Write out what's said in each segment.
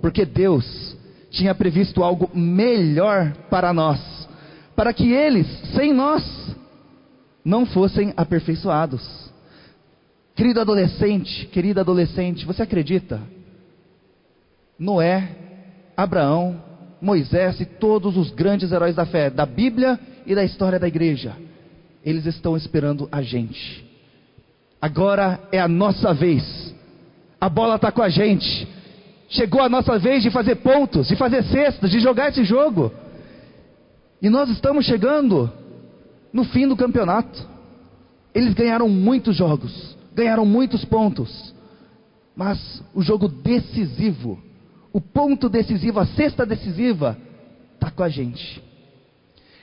porque Deus tinha previsto algo melhor para nós, para que eles, sem nós, não fossem aperfeiçoados. Querido adolescente, querida adolescente, você acredita? Noé, Abraão, Moisés e todos os grandes heróis da fé, da Bíblia e da história da igreja, eles estão esperando a gente. Agora é a nossa vez. A bola está com a gente. Chegou a nossa vez de fazer pontos, de fazer cestas, de jogar esse jogo. E nós estamos chegando no fim do campeonato. Eles ganharam muitos jogos, ganharam muitos pontos. Mas o jogo decisivo, o ponto decisivo, a cesta decisiva, está com a gente.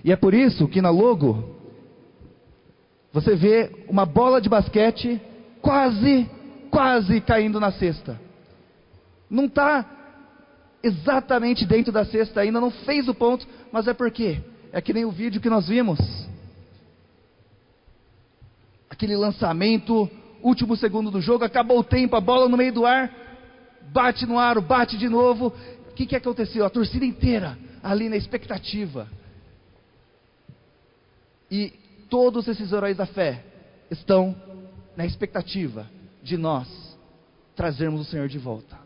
E é por isso que na logo, você vê uma bola de basquete quase, quase caindo na cesta. Não está exatamente dentro da cesta ainda, não fez o ponto, mas é porque é que nem o vídeo que nós vimos. Aquele lançamento, último segundo do jogo, acabou o tempo, a bola no meio do ar, bate no aro, bate de novo. O que, que aconteceu? A torcida inteira ali na expectativa. E todos esses heróis da fé estão na expectativa de nós trazermos o Senhor de volta,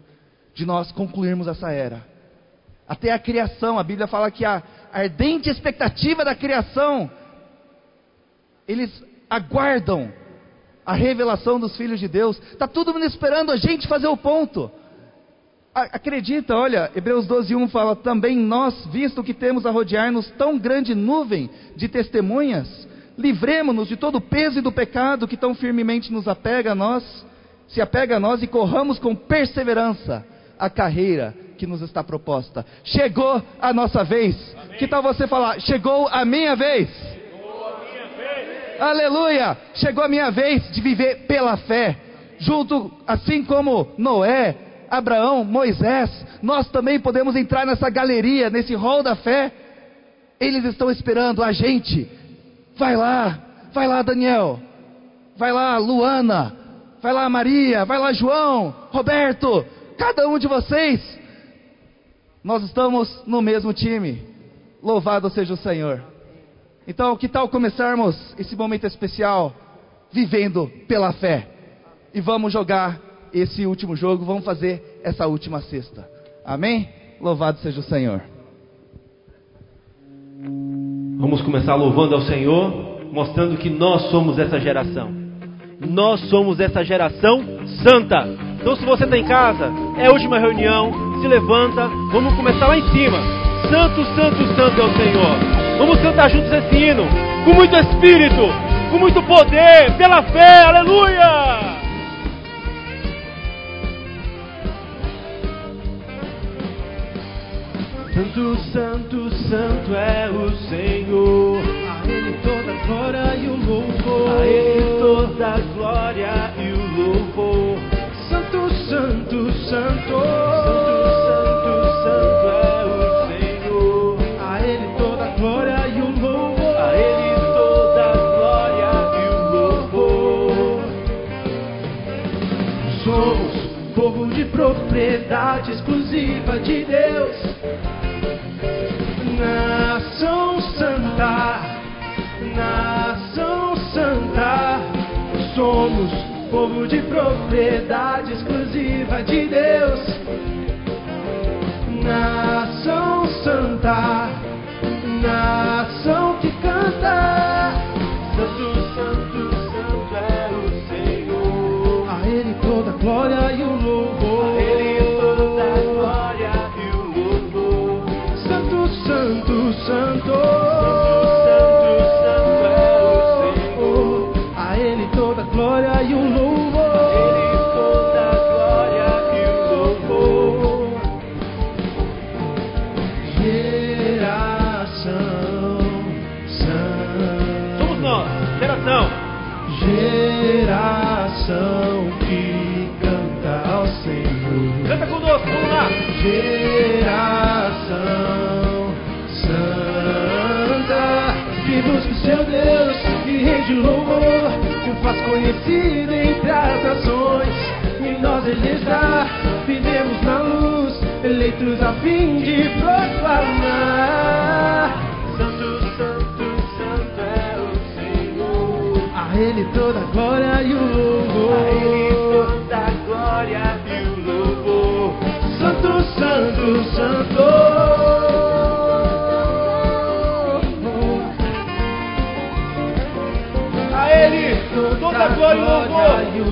de nós concluirmos essa era. Até a criação, a Bíblia fala que a ardente expectativa da criação, eles aguardam a revelação dos filhos de Deus. Está todo mundo esperando a gente fazer o ponto. Acredita, olha, Hebreus 12:1 fala: "Também nós, visto que temos a rodear-nos tão grande nuvem de testemunhas, livremo-nos de todo o peso e do pecado que tão firmemente nos apega a nós, se apega a nós e corramos com perseverança a carreira que nos está proposta. Chegou a nossa vez. Amém. Que tal você falar? Chegou a minha vez. A minha vez. Aleluia! Chegou a minha vez de viver pela fé, junto assim como Noé, Abraão, Moisés, nós também podemos entrar nessa galeria, nesse hall da fé. Eles estão esperando a gente Vai lá, vai lá, Daniel. Vai lá, Luana. Vai lá, Maria. Vai lá, João. Roberto. Cada um de vocês. Nós estamos no mesmo time. Louvado seja o Senhor. Então, que tal começarmos esse momento especial vivendo pela fé? E vamos jogar esse último jogo, vamos fazer essa última sexta. Amém? Louvado seja o Senhor. Vamos começar louvando ao Senhor, mostrando que nós somos essa geração. Nós somos essa geração santa. Então, se você está em casa, é a última reunião, se levanta, vamos começar lá em cima. Santo, santo, santo é o Senhor. Vamos cantar juntos esse hino, com muito espírito, com muito poder, pela fé, aleluia! Santo, santo, santo é o Senhor. A Ele toda a glória e o louvor. A Ele toda a glória e o louvor. Santo, santo, santo. Santo, é o Senhor. A Ele toda a glória e o louvor. A Ele toda a glória e o louvor. Somos povo de propriedade exclusiva de Deus nação santa, nação santa, somos povo de propriedade exclusiva de Deus. Nação santa, nação que canta, santo, santo, santo é o Senhor. A Ele toda glória e o louvor. A Ele toda glória e o louvor. Santo, santo, santo. Santo, geração santa. Que busca o seu Deus que e rende louvor, que o faz conhecido entre as nações. Em nós ele está, vivemos na luz, eleitos a fim de proclamar. Santo, santo, santo é o Senhor. A ele toda a glória e o louvor. Santo, Santo. A Ele toda a glória e louvor.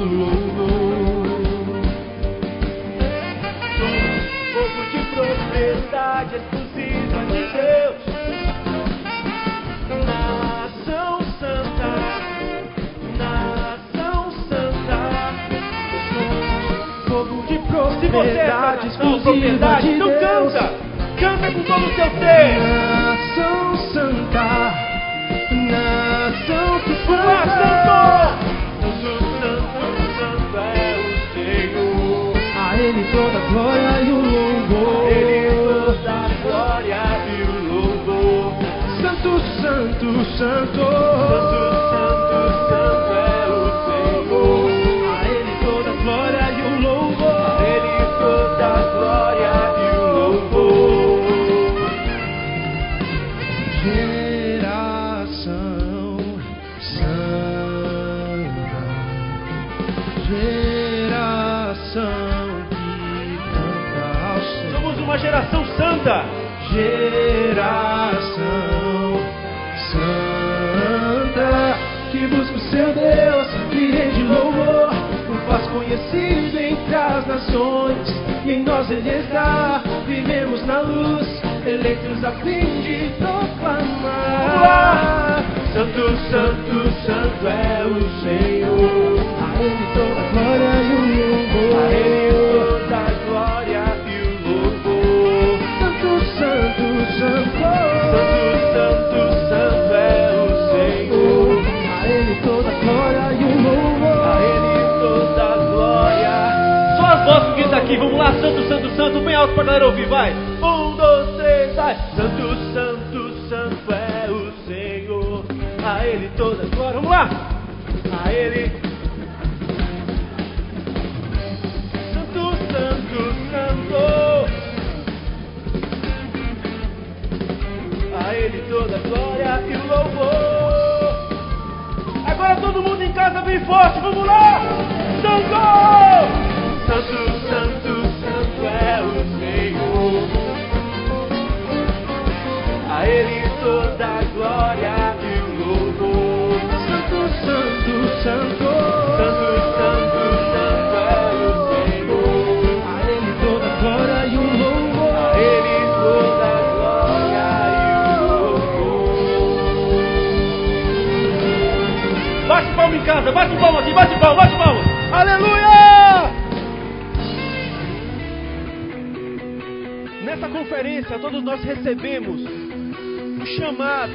conferência, todos nós recebemos o chamado.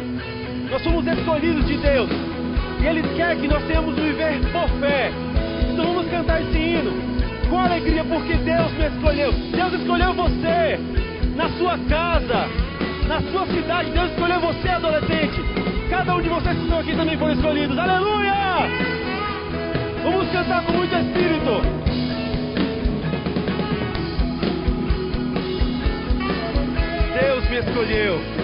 Nós somos escolhidos de Deus. E Ele quer que nós tenhamos um viver por fé. Então vamos cantar esse hino com alegria, porque Deus me escolheu. Deus escolheu você na sua casa, na sua cidade. Deus escolheu você, adolescente. Cada um de vocês que estão aqui também foram escolhidos. Aleluia! Vamos cantar com muito espírito. me escolheu.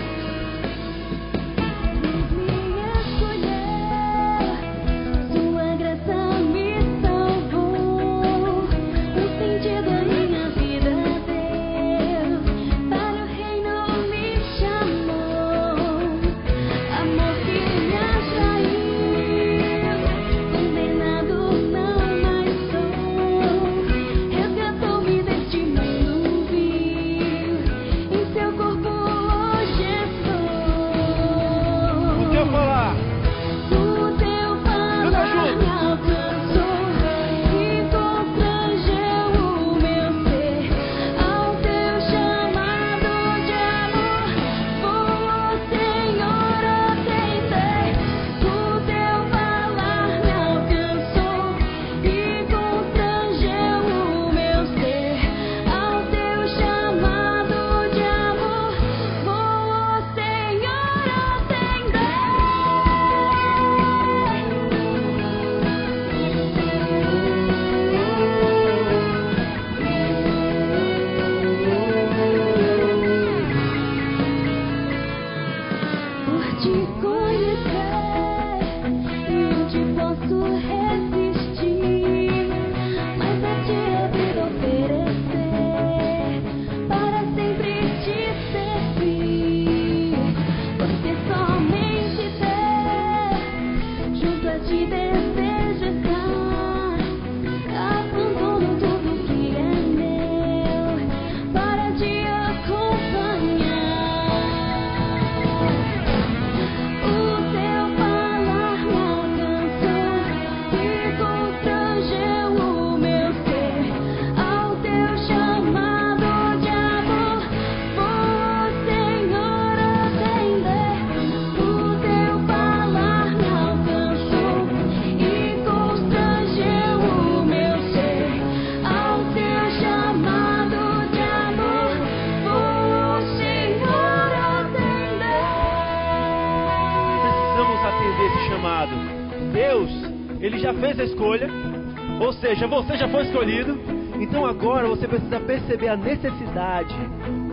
Seja, você já foi escolhido. Então agora você precisa perceber a necessidade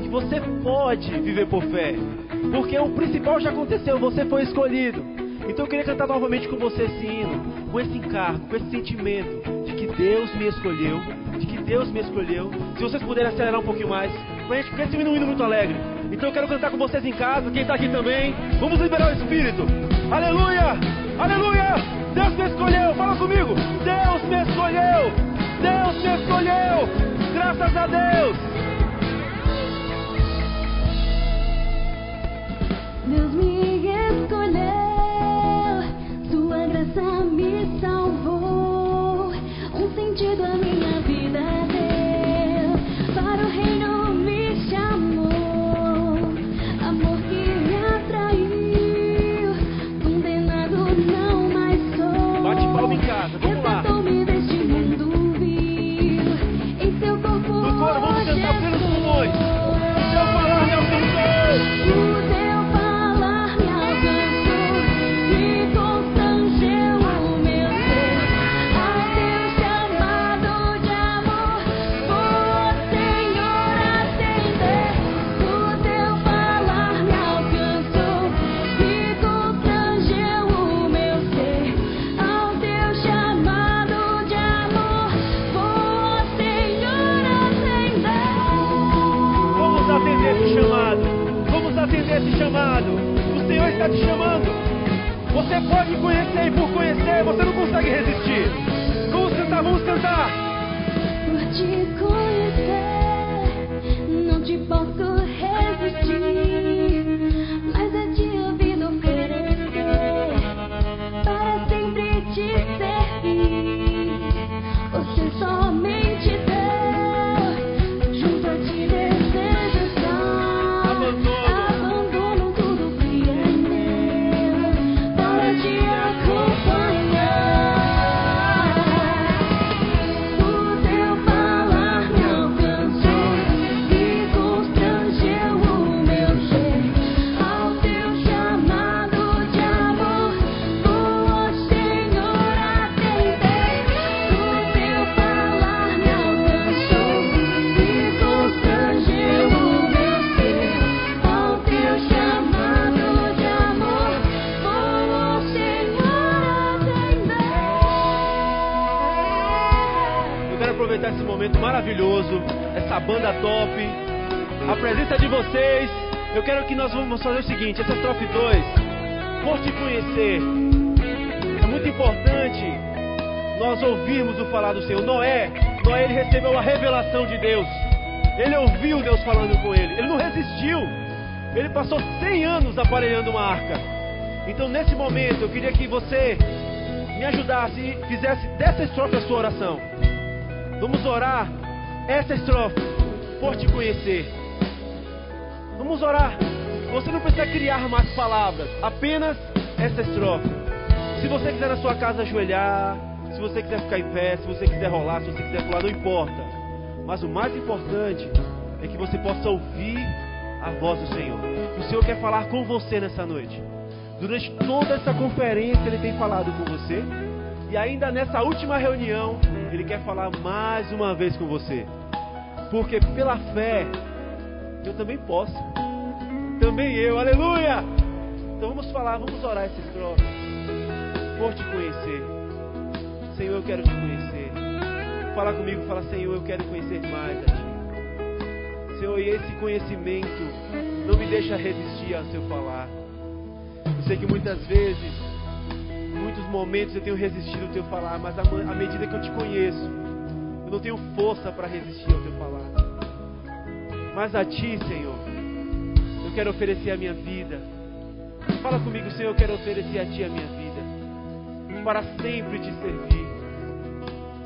que você pode viver por fé. Porque o principal já aconteceu, você foi escolhido. Então eu queria cantar novamente com você esse hino, com esse encargo, com esse sentimento de que Deus me escolheu, de que Deus me escolheu. Se vocês puderem acelerar um pouquinho mais, porque esse hino é um hino muito alegre. Então eu quero cantar com vocês em casa, quem está aqui também. Vamos liberar o Espírito. Aleluia! Aleluia! Deus me escolheu, fala comigo. Deus me escolheu! Deus me escolheu! Graças a Deus! Está te chamando. Você pode conhecer e por conhecer você não consegue resistir. Vamos cantar, vamos cantar. Por te conhecer, não te posso quero que nós vamos fazer o seguinte: essa estrofe 2, por te conhecer, é muito importante nós ouvirmos o falar do Senhor. Noé, Noé ele recebeu a revelação de Deus. Ele ouviu Deus falando com ele. Ele não resistiu. Ele passou 100 anos aparelhando uma arca. Então, nesse momento, eu queria que você me ajudasse e fizesse dessa estrofe a sua oração. Vamos orar essa estrofe por te conhecer. Vamos orar. Você não precisa criar mais palavras, apenas essa estrofe. Se você quiser na sua casa ajoelhar, se você quiser ficar em pé, se você quiser rolar, se você quiser pular, não importa. Mas o mais importante é que você possa ouvir a voz do Senhor. O Senhor quer falar com você nessa noite. Durante toda essa conferência, Ele tem falado com você. E ainda nessa última reunião, Ele quer falar mais uma vez com você. Porque pela fé, eu também posso. Também eu, aleluia! Então vamos falar, vamos orar essa estrofe. Por te conhecer. Senhor, eu quero te conhecer. Fala comigo, fala, Senhor, eu quero conhecer mais a Ti. Senhor, e esse conhecimento não me deixa resistir ao Seu falar. Eu sei que muitas vezes, muitos momentos eu tenho resistido ao Teu falar, mas à ma- à medida que eu te conheço, eu não tenho força para resistir ao Teu falar. Mas a Ti, Senhor, eu quero oferecer a minha vida. Fala comigo, Senhor, eu quero oferecer a Ti a minha vida. Para sempre te servir.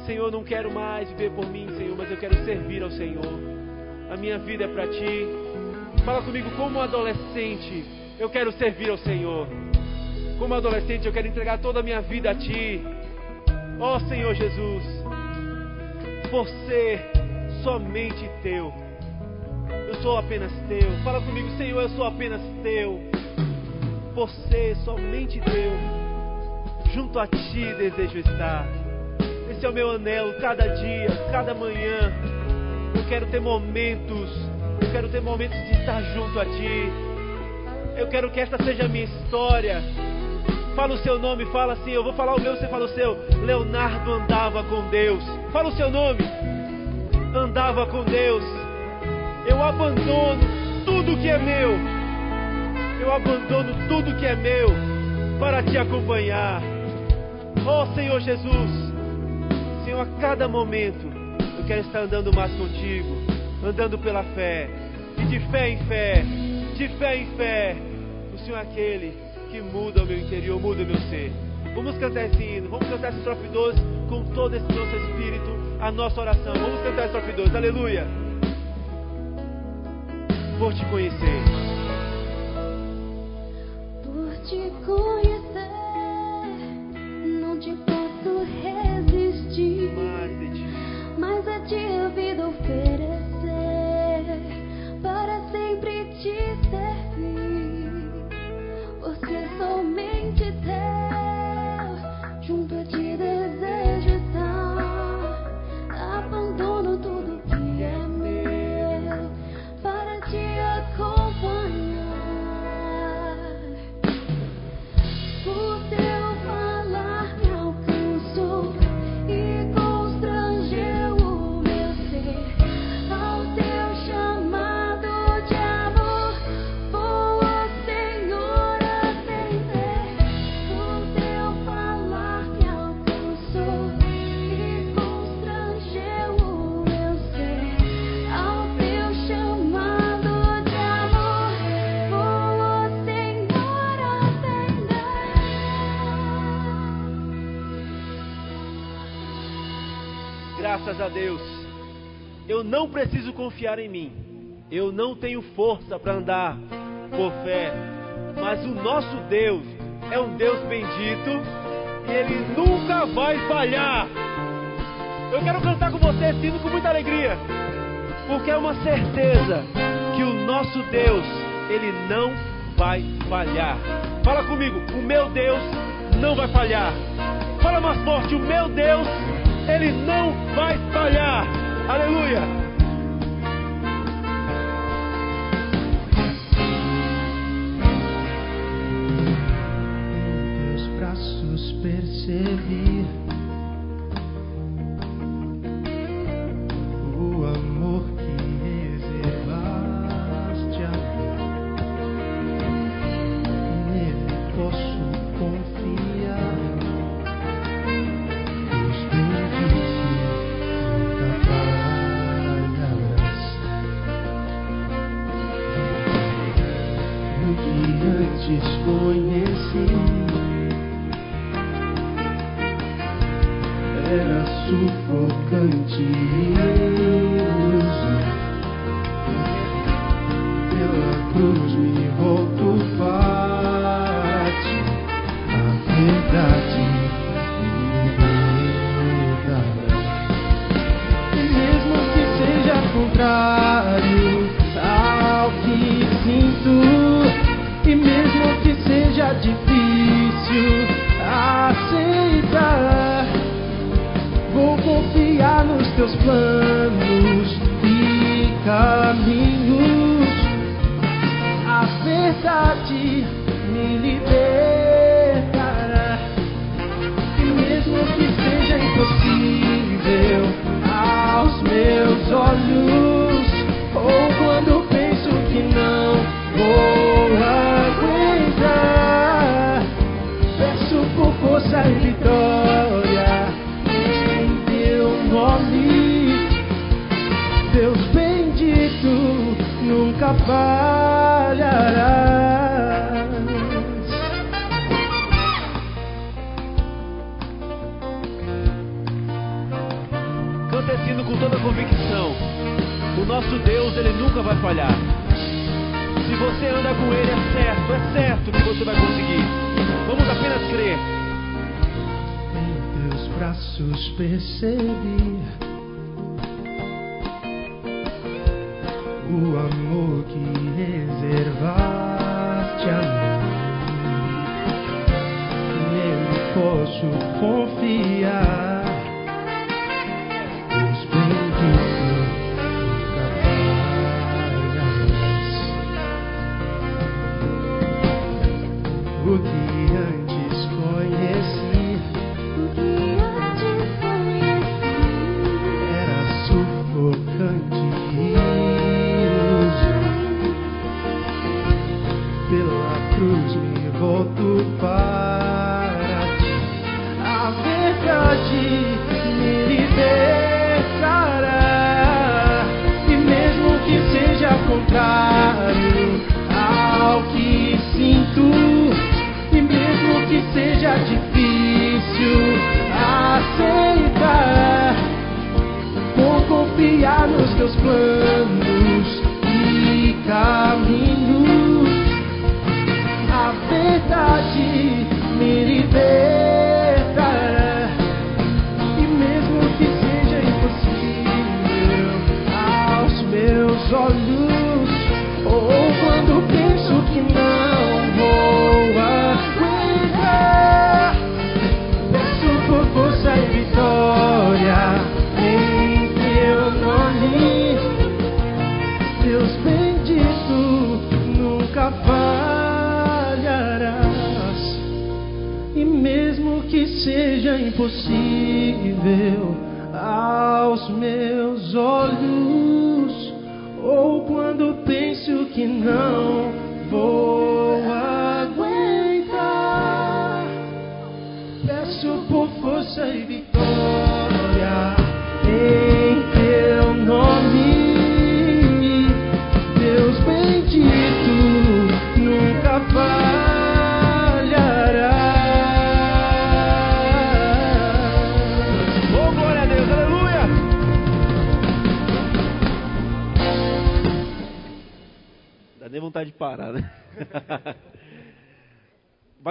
Senhor, não quero mais viver por mim, Senhor, mas eu quero servir ao Senhor. A minha vida é para Ti. Fala comigo, como adolescente, eu quero servir ao Senhor. Como adolescente, eu quero entregar toda a minha vida a Ti. Ó Senhor Jesus, por ser somente Teu. Eu sou apenas Teu. Fala comigo, Senhor, eu sou apenas Teu. Por ser somente Teu. Junto a Ti desejo estar. Esse é o meu anelo, cada dia, cada manhã. Eu quero ter momentos, eu quero ter momentos de estar junto a Ti. Eu quero que esta seja a minha história. Fala o seu nome, fala assim. Eu vou falar o meu, você fala o seu. Leonardo andava com Deus. Fala o seu nome. Andava com Deus. Eu abandono tudo que é meu. Eu abandono tudo que é meu para te acompanhar. Oh Senhor Jesus, Senhor, a cada momento eu quero estar andando mais contigo, andando pela fé, e de fé em fé, de fé em fé. O Senhor é aquele que muda o meu interior, muda o meu ser. Vamos cantar esse hino, vamos cantar esse estrofe 12 com todo esse nosso espírito, a nossa oração. Vamos cantar esse estrofe 12, aleluia. Por te conhecer. Por te conhecer, não te posso resistir. Mas a ti a vida a Deus. Eu não preciso confiar em mim. Eu não tenho força para andar por fé. Mas o nosso Deus é um Deus bendito e ele nunca vai falhar. Eu quero cantar com você hino com muita alegria. Porque é uma certeza que o nosso Deus, ele não vai falhar. Fala comigo, o meu Deus não vai falhar. Fala mais forte, o meu Deus, ele não vai falhar. Aleluia.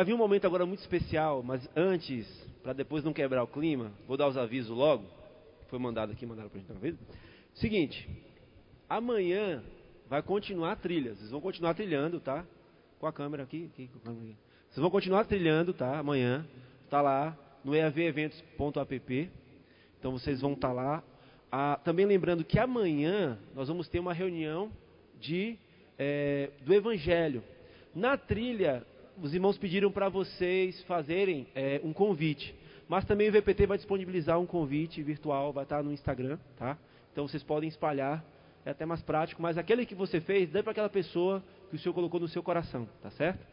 Vai vir um momento agora muito especial, mas antes, para depois não quebrar o clima, vou dar os avisos logo. Foi mandado aqui, mandaram pra gente uma vez. Seguinte, amanhã vai continuar a trilha. Vocês vão continuar trilhando, tá? Com a câmera aqui, aqui, a aqui. Vocês vão continuar trilhando, tá? Amanhã. Tá lá no eaveventos.app. Então vocês vão estar lá. Ah, também lembrando que amanhã nós vamos ter uma reunião de, eh, do Evangelho. Na trilha, os irmãos pediram para vocês fazerem eh, um convite. Mas também o VPT vai disponibilizar um convite virtual, vai estar no Instagram, tá? Então vocês podem espalhar, é até mais prático, mas aquele que você fez, dê para aquela pessoa que o Senhor colocou no seu coração, tá certo?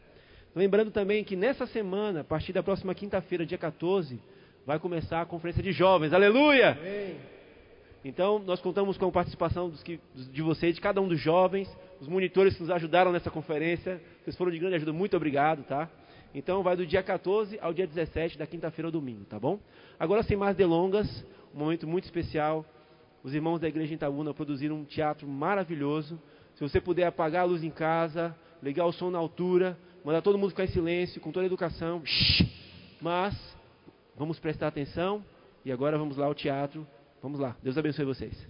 Lembrando também que nessa semana, a partir da próxima quinta-feira, dia 14, vai começar a conferência de jovens. Aleluia! Então, nós contamos com a participação que, de vocês, de cada um dos jovens, os monitores que nos ajudaram nessa conferência. Vocês foram de grande ajuda, muito obrigado, tá? Então, vai do dia 14 ao dia 17, da quinta-feira ao domingo, tá bom? Agora, sem mais delongas, um momento muito especial. Os irmãos da igreja em Itabuna produziram um teatro maravilhoso. Se você puder apagar a luz em casa, ligar o som na altura, mandar todo mundo ficar em silêncio, com toda a educação. Mas, vamos prestar atenção. E agora vamos lá ao teatro. Vamos lá. Deus abençoe vocês.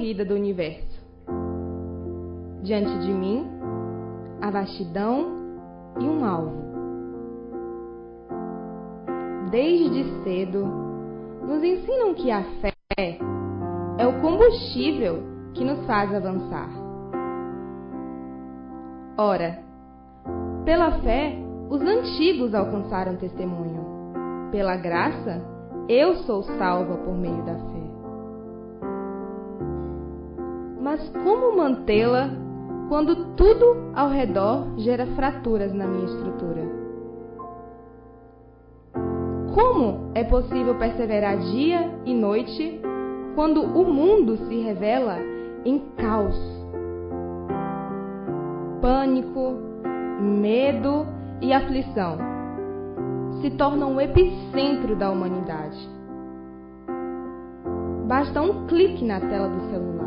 Corrida do universo. Diante de mim, a vastidão e um alvo. Desde cedo, nos ensinam que a fé é o combustível que nos faz avançar. Ora, pela fé, os antigos alcançaram testemunho. Pela graça, eu sou salva por meio da fé. Mas como mantê-la quando tudo ao redor gera fraturas na minha estrutura? Como é possível perseverar dia e noite quando o mundo se revela em caos? Pânico, medo e aflição se tornam o epicentro da humanidade. basta um clique na tela do celular.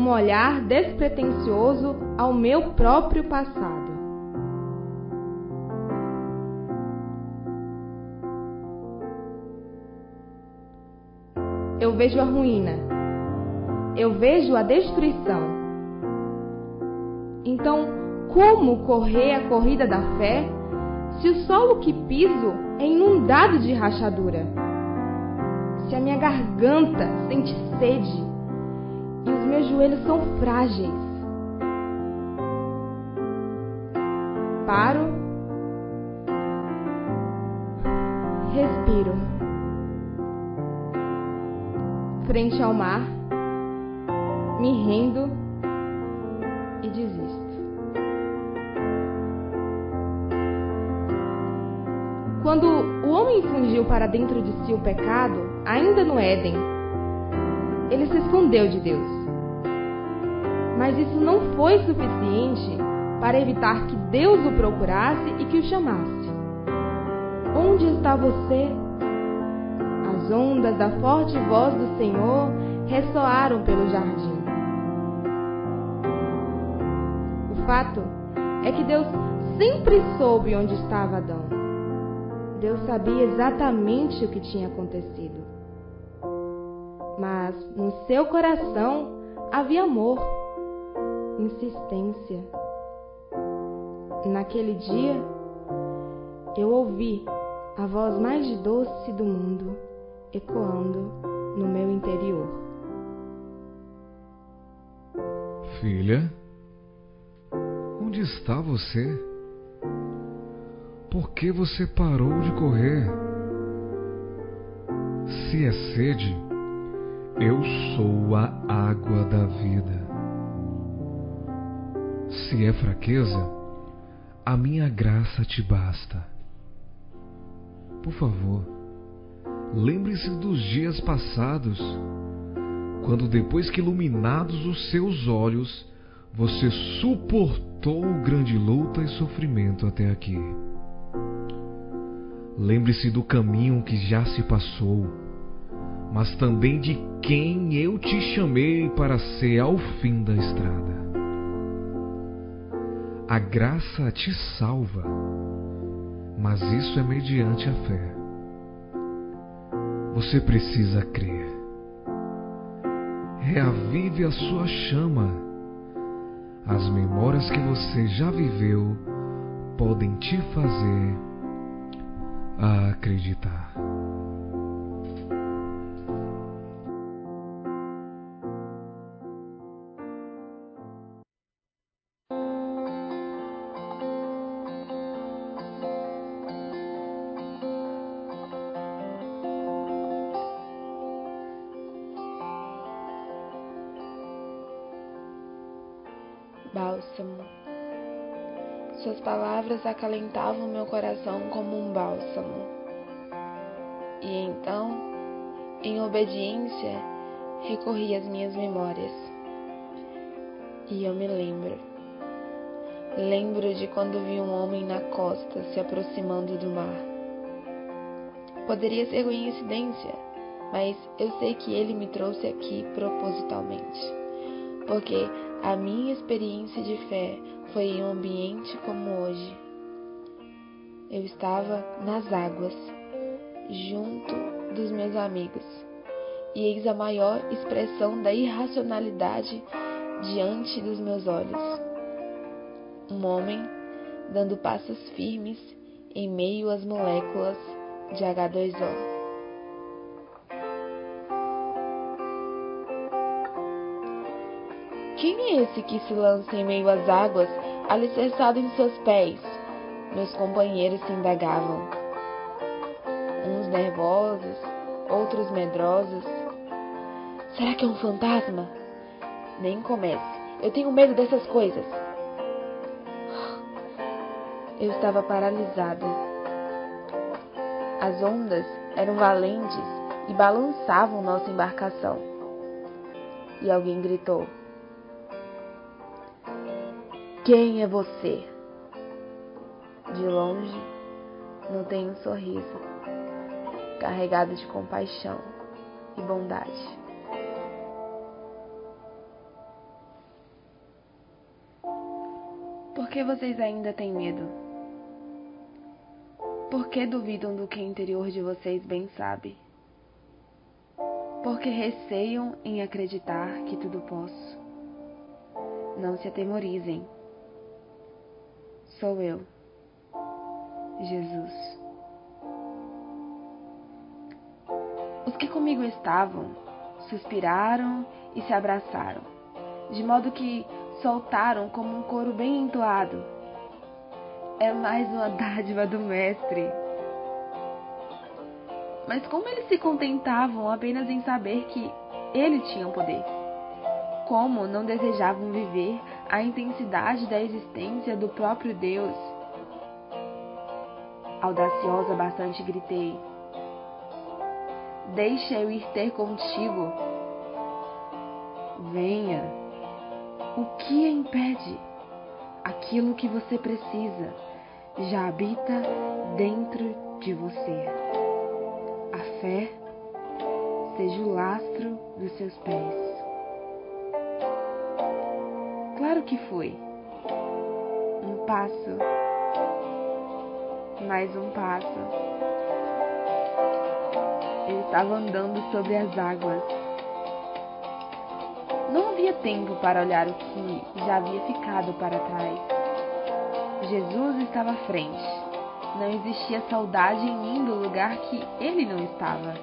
Um olhar despretensioso ao meu próprio passado. Eu vejo a ruína. Eu vejo a destruição. Então, como correr a corrida da fé se o solo que piso é inundado de rachadura? Se a minha garganta sente sede e os meus joelhos são frágeis? Paro, respiro. Frente ao mar, me rendo e desisto. Quando o homem fugiu para dentro de si o pecado, ainda no Éden, ele se escondeu de Deus. Mas isso não foi suficiente para evitar que Deus o procurasse e que o chamasse. Onde está você? As ondas da forte voz do Senhor ressoaram pelo jardim. O fato é que Deus sempre soube onde estava Adão. Deus sabia exatamente o que tinha acontecido. Mas no seu coração havia amor, insistência. Naquele dia, eu ouvi a voz mais doce do mundo ecoando no meu interior. Filha, onde está você? Por que você parou de correr? Se é sede, eu sou a água da vida. Se é fraqueza, a minha graça te basta. Por favor, lembre-se dos dias passados, quando depois que iluminados os seus olhos, você suportou grande luta e sofrimento até aqui. Lembre-se do caminho que já se passou, mas também de quem eu te chamei para ser ao fim da estrada. A graça te salva, mas isso é mediante a fé. Você precisa crer. Reavive a sua chama. As memórias que você já viveu podem te fazer acreditar. Palavras acalentavam meu coração como um bálsamo. E então, em obediência, recorri às minhas memórias. E eu me lembro. Lembro de quando vi um homem na costa se aproximando do mar. Poderia ser coincidência, mas eu sei que ele me trouxe aqui propositalmente. Porque a minha experiência de fé foi em um ambiente como hoje. Eu estava nas águas, junto dos meus amigos, e eis a maior expressão da irracionalidade diante dos meus olhos. Um homem dando passos firmes em meio às moléculas de H2O. Quem é esse que se lança em meio às águas, alicerçado em seus pés? Meus companheiros se indagavam. Uns nervosos, outros medrosos. Será que é um fantasma? Nem comece. Eu tenho medo dessas coisas. Eu estava paralisada. As ondas eram valentes e balançavam nossa embarcação. E alguém gritou: quem é você? De longe, notei um sorriso. carregado de compaixão e bondade. Por que vocês ainda têm medo? Por que duvidam do que o interior de vocês bem sabe? Por que receiam em acreditar que tudo posso? Não se atemorizem. Sou eu, Jesus. Os que comigo estavam suspiraram e se abraçaram, de modo que soltaram como um coro bem entoado. É mais uma dádiva do Mestre. Mas como eles se contentavam apenas em saber que ele tinha o poder? Como não desejavam viver a intensidade da existência do próprio Deus? Audaciosa bastante gritei: Deixa eu ir ter contigo. Venha. O que a impede? Aquilo que você precisa já habita dentro de você. A fé seja o lastro dos seus pés. Claro que foi. Um passo. Mais um passo. Ele estava andando sobre as águas. Não havia tempo para olhar o que já havia ficado para trás. Jesus estava à frente. Não existia saudade em mim do lugar que ele não estava.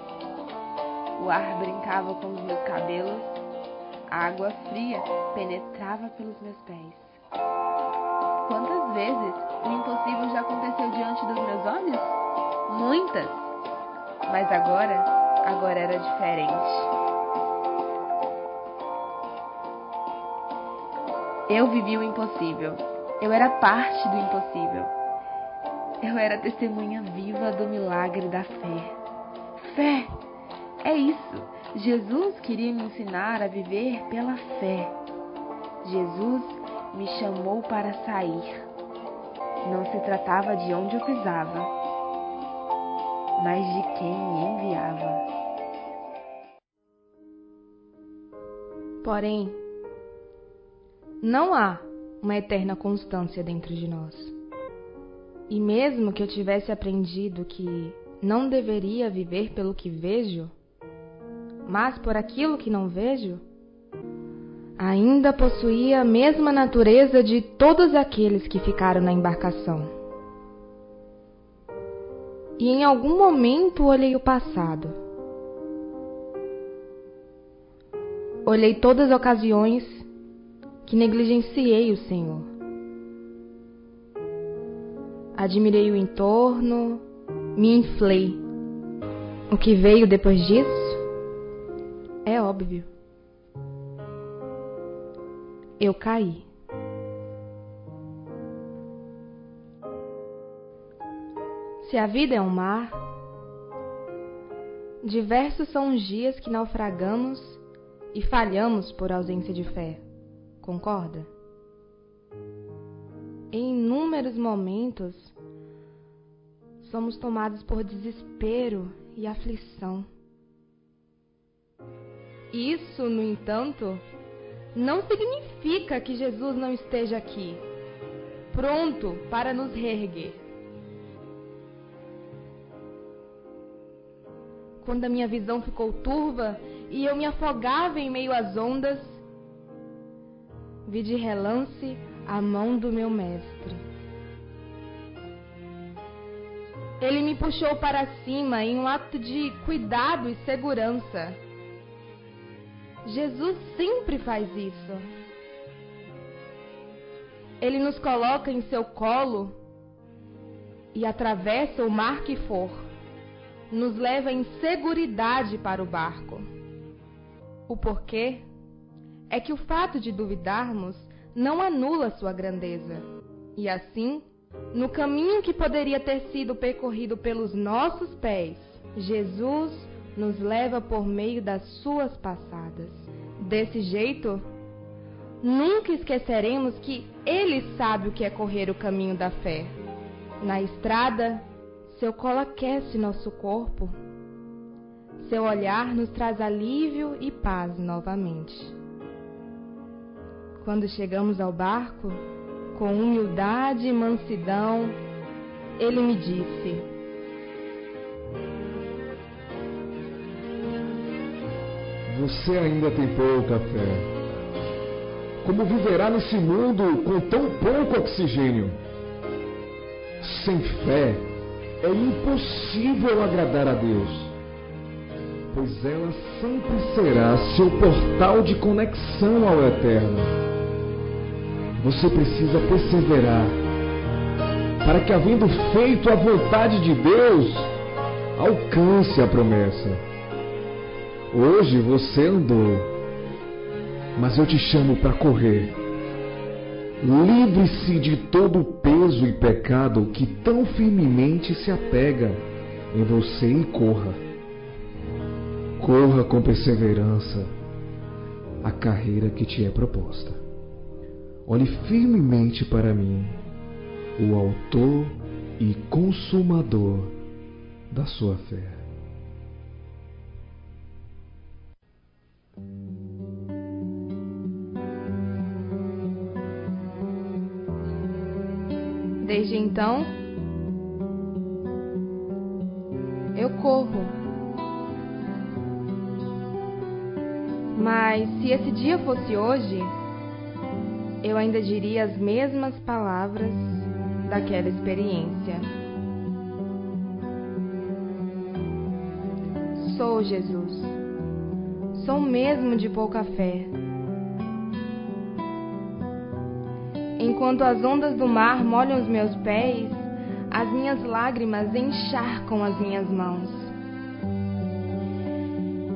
O ar brincava com os meus cabelos, a água fria penetrava pelos meus pés. Quantas vezes o impossível já aconteceu diante dos meus olhos? Muitas! Mas agora, agora era diferente. Eu vivi o impossível. Eu era parte do impossível. Eu era testemunha viva do milagre da fé. Fé! É isso. Jesus queria me ensinar a viver pela fé. Jesus me chamou para sair. Não se tratava de onde eu pisava, mas de quem me enviava. Porém, não há uma eterna constância dentro de nós. E mesmo que eu tivesse aprendido que não deveria viver pelo que vejo, mas por aquilo que não vejo, ainda possuía a mesma natureza de todos aqueles que ficaram na embarcação. E em algum momento olhei o passado. Olhei todas as ocasiões que negligenciei o Senhor. Admirei o entorno, me inflei. O que veio depois disso? É óbvio. Eu caí. Se a vida é um mar, diversos são os dias que naufragamos e falhamos por ausência de fé. Concorda? Em inúmeros momentos, somos tomados por desespero e aflição. Isso, no entanto, não significa que Jesus não esteja aqui, pronto para nos reerguer. Quando a minha visão ficou turva e eu me afogava em meio às ondas, vi de relance a mão do meu mestre. Ele me puxou para cima em um ato de cuidado e segurança. Jesus sempre faz isso. Ele nos coloca em seu colo e atravessa o mar que for, nos leva em seguridade para o barco. O porquê é que o fato de duvidarmos não anula sua grandeza. E assim, no caminho que poderia ter sido percorrido pelos nossos pés, Jesus nos leva por meio das suas passadas. Desse jeito, nunca esqueceremos que Ele sabe o que é correr o caminho da fé. Na estrada, seu colo aquece nosso corpo Seu olhar nos traz alívio e paz novamente. Quando chegamos ao barco, com humildade e mansidão, ele me disse: Você ainda tem pouca fé. Como viverá nesse mundo com tão pouco oxigênio? Sem fé é impossível agradar a Deus, pois ela sempre será seu portal de conexão ao Eterno. Você precisa perseverar para que, havendo feito a vontade de Deus, alcance a promessa. Hoje você andou, mas eu te chamo para correr. Livre-se de todo o peso e pecado que tão firmemente se apega em você e corra. Corra com perseverança a carreira que te é proposta. Olhe firmemente para mim, o Autor e Consumador da sua fé. Desde então, eu corro. Mas se esse dia fosse hoje, eu ainda diria as mesmas palavras daquela experiência. Sou Jesus. Sou mesmo de pouca fé. Enquanto as ondas do mar molham os meus pés, as minhas lágrimas encharcam as minhas mãos.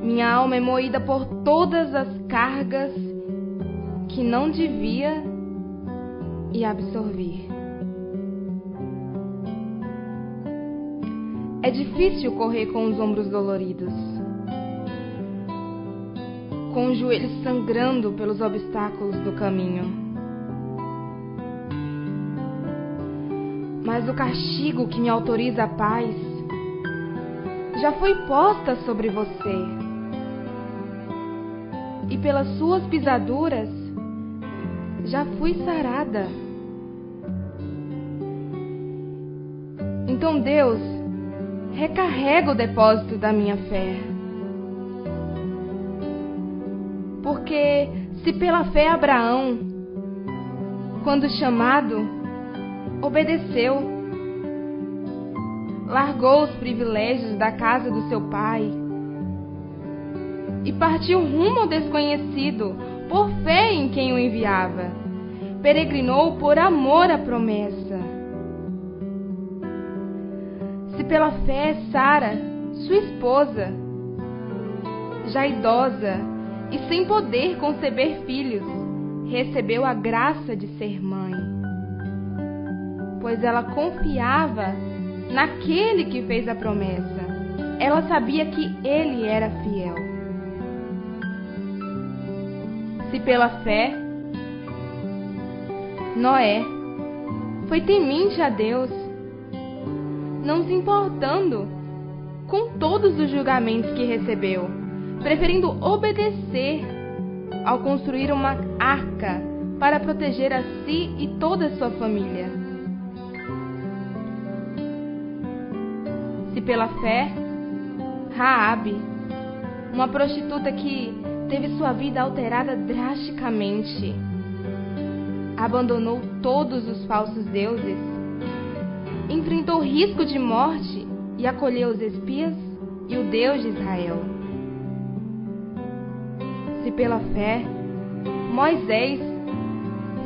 Minha alma é moída por todas as cargas que não devia e absorver. É difícil correr com os ombros doloridos, com os joelhos sangrando pelos obstáculos do caminho. Mas o castigo que me autoriza a paz já foi posta sobre você. E pelas suas pisaduras já fui sarada. Então, Deus, recarrega o depósito da minha fé. Porque se pela fé Abraão, quando chamado, obedeceu. Largou os privilégios da casa do seu pai e partiu rumo ao desconhecido por fé em quem o enviava. Peregrinou por amor à promessa. Se pela fé Sara, sua esposa, já idosa e sem poder conceber filhos, recebeu a graça de ser mãe pois ela confiava naquele que fez a promessa. Ela sabia que ele era fiel. Se pela fé, Noé foi temente a Deus, não se importando com todos os julgamentos que recebeu, preferindo obedecer ao construir uma arca para proteger a si e toda a sua família. Pela fé, Raabe, uma prostituta que teve sua vida alterada drasticamente, abandonou todos os falsos deuses, enfrentou risco de morte e acolheu os espias e o Deus de Israel. Se pela fé, Moisés,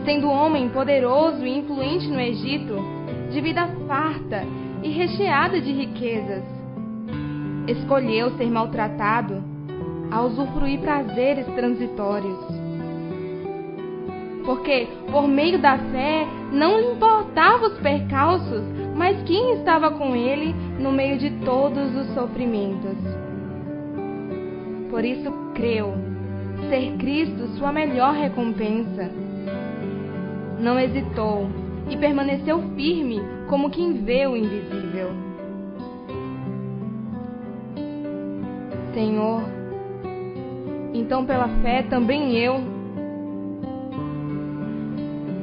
sendo homem poderoso e influente no Egito, de vida farta e recheada de riquezas. Escolheu ser maltratado a usufruir prazeres transitórios. Porque, por meio da fé, não lhe importava os percalços, mas quem estava com ele no meio de todos os sofrimentos. Por isso creu ser Cristo sua melhor recompensa. Não hesitou e permaneceu firme como quem vê o invisível. Senhor, então pela fé também eu,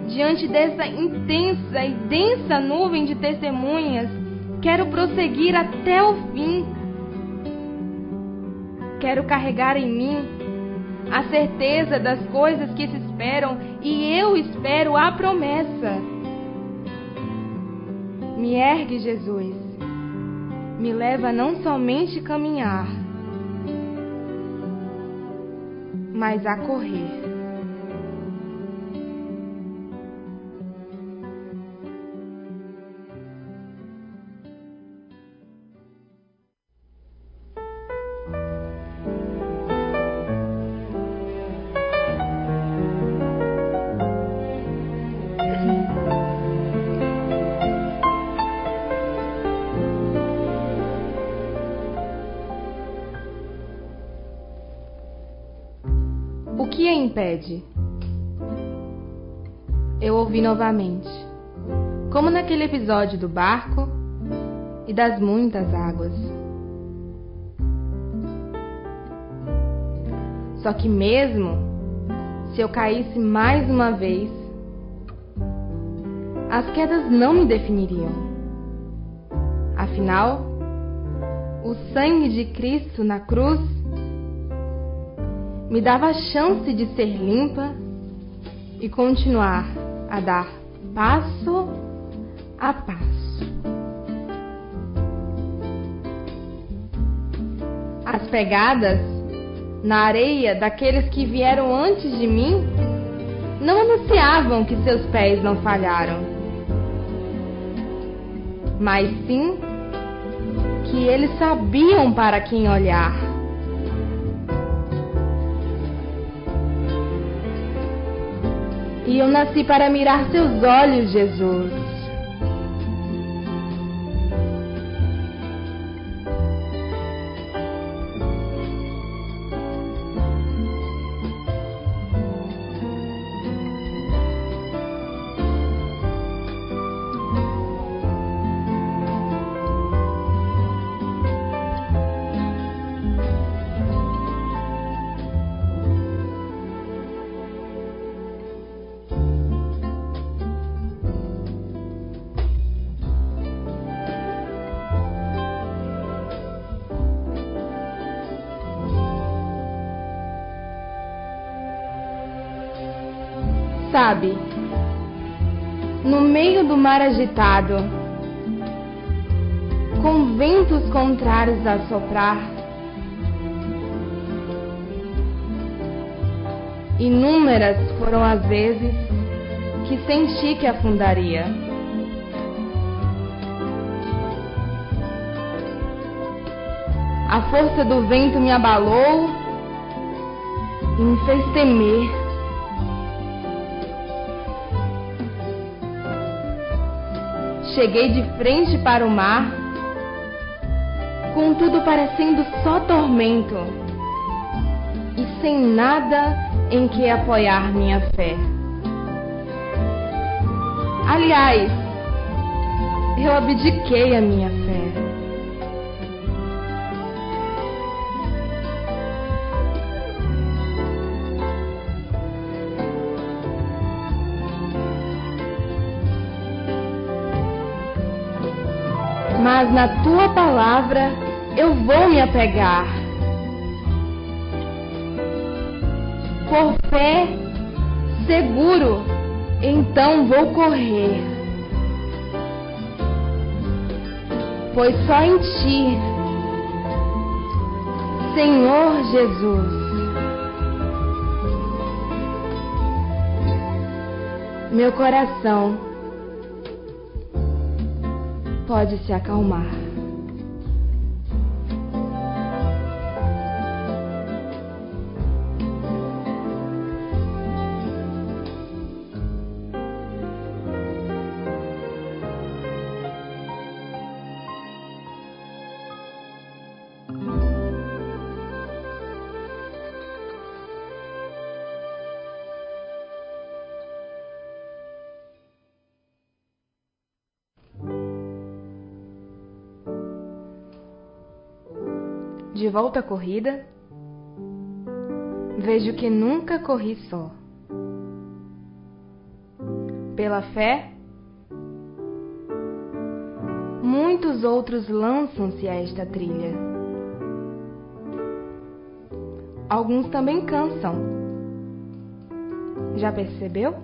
diante dessa intensa e densa nuvem de testemunhas, quero prosseguir até o fim. Quero carregar em mim a certeza das coisas que se esperam e eu espero a promessa. Me ergue, Jesus. Me leva não somente caminhar, mas a correr. Impede? Eu ouvi novamente, como naquele episódio do barco e das muitas águas. Só que, mesmo se eu caísse mais uma vez, as quedas não me definiriam. Afinal, o sangue de Cristo na cruz me dava a chance de ser limpa e continuar a dar passo a passo. As pegadas na areia daqueles que vieram antes de mim não anunciavam que seus pés não falharam, mas sim que eles sabiam para quem olhar. E eu nasci para mirar seus olhos, Jesus. Do mar agitado, com ventos contrários a soprar, inúmeras foram as vezes que senti que afundaria. A força do vento me abalou e me fez temer. Cheguei de frente para o mar, com tudo parecendo só tormento e sem nada em que apoiar minha fé. Aliás, eu abdiquei a minha fé. Mas na tua palavra eu vou me apegar. Por fé, seguro, então vou correr. Pois só em ti, Senhor Jesus, meu coração pode se acalmar. Volta à corrida, vejo que nunca corri só. Pela fé, muitos outros lançam-se a esta trilha. Alguns também cansam. Já percebeu?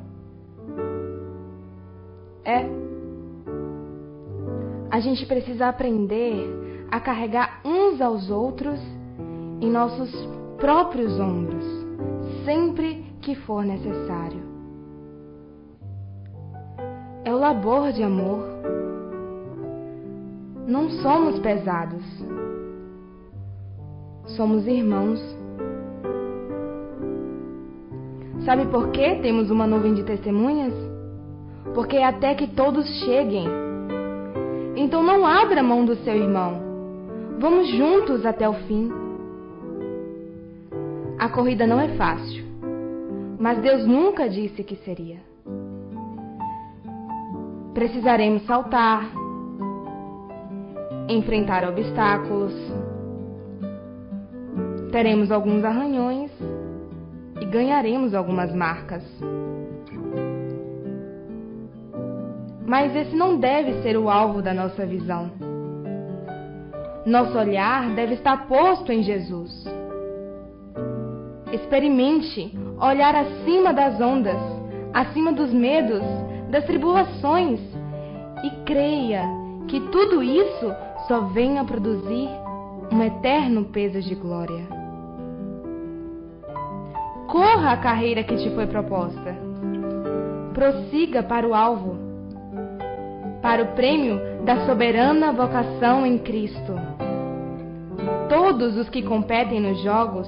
É. A gente precisa aprender a carregar uns aos outros em nossos próprios ombros, sempre que for necessário. É o labor de amor. Não somos pesados. Somos irmãos. Sabe por que temos uma nuvem de testemunhas? Porque é até que todos cheguem. Então não abra mão do seu irmão. Vamos juntos até o fim. A corrida não é fácil, mas Deus nunca disse que seria. Precisaremos saltar, enfrentar obstáculos, teremos alguns arranhões e ganharemos algumas marcas. Mas esse não deve ser o alvo da nossa visão. Nosso olhar deve estar posto em Jesus. Experimente olhar acima das ondas, acima dos medos, das tribulações e creia que tudo isso só vem a produzir um eterno peso de glória. Corra a carreira que te foi proposta. Prossiga para o alvo, para o prêmio da soberana vocação em Cristo. Todos os que competem nos jogos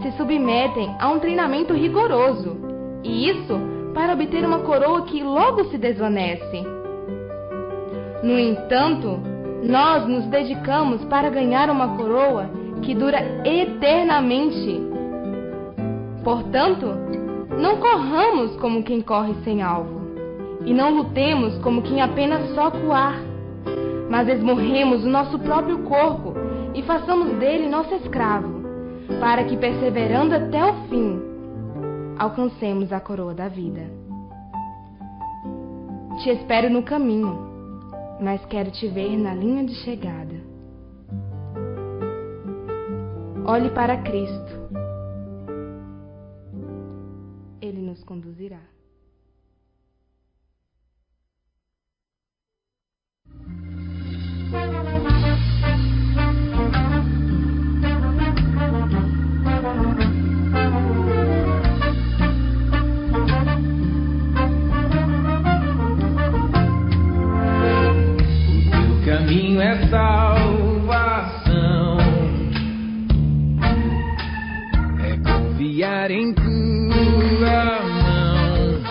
se submetem a um treinamento rigoroso, e isso para obter uma coroa que logo se desvanece. No entanto, nós nos dedicamos para ganhar uma coroa que dura eternamente. Portanto, não corramos como quem corre sem alvo, e não lutemos como quem apenas soca o ar, mas esmorremos o nosso próprio corpo e façamos dele nosso escravo, para que, perseverando até o fim, alcancemos a coroa da vida. Te espero no caminho, mas quero te ver na linha de chegada. Olhe para Cristo. Ele nos conduzirá. É salvação. É confiar em tua mão.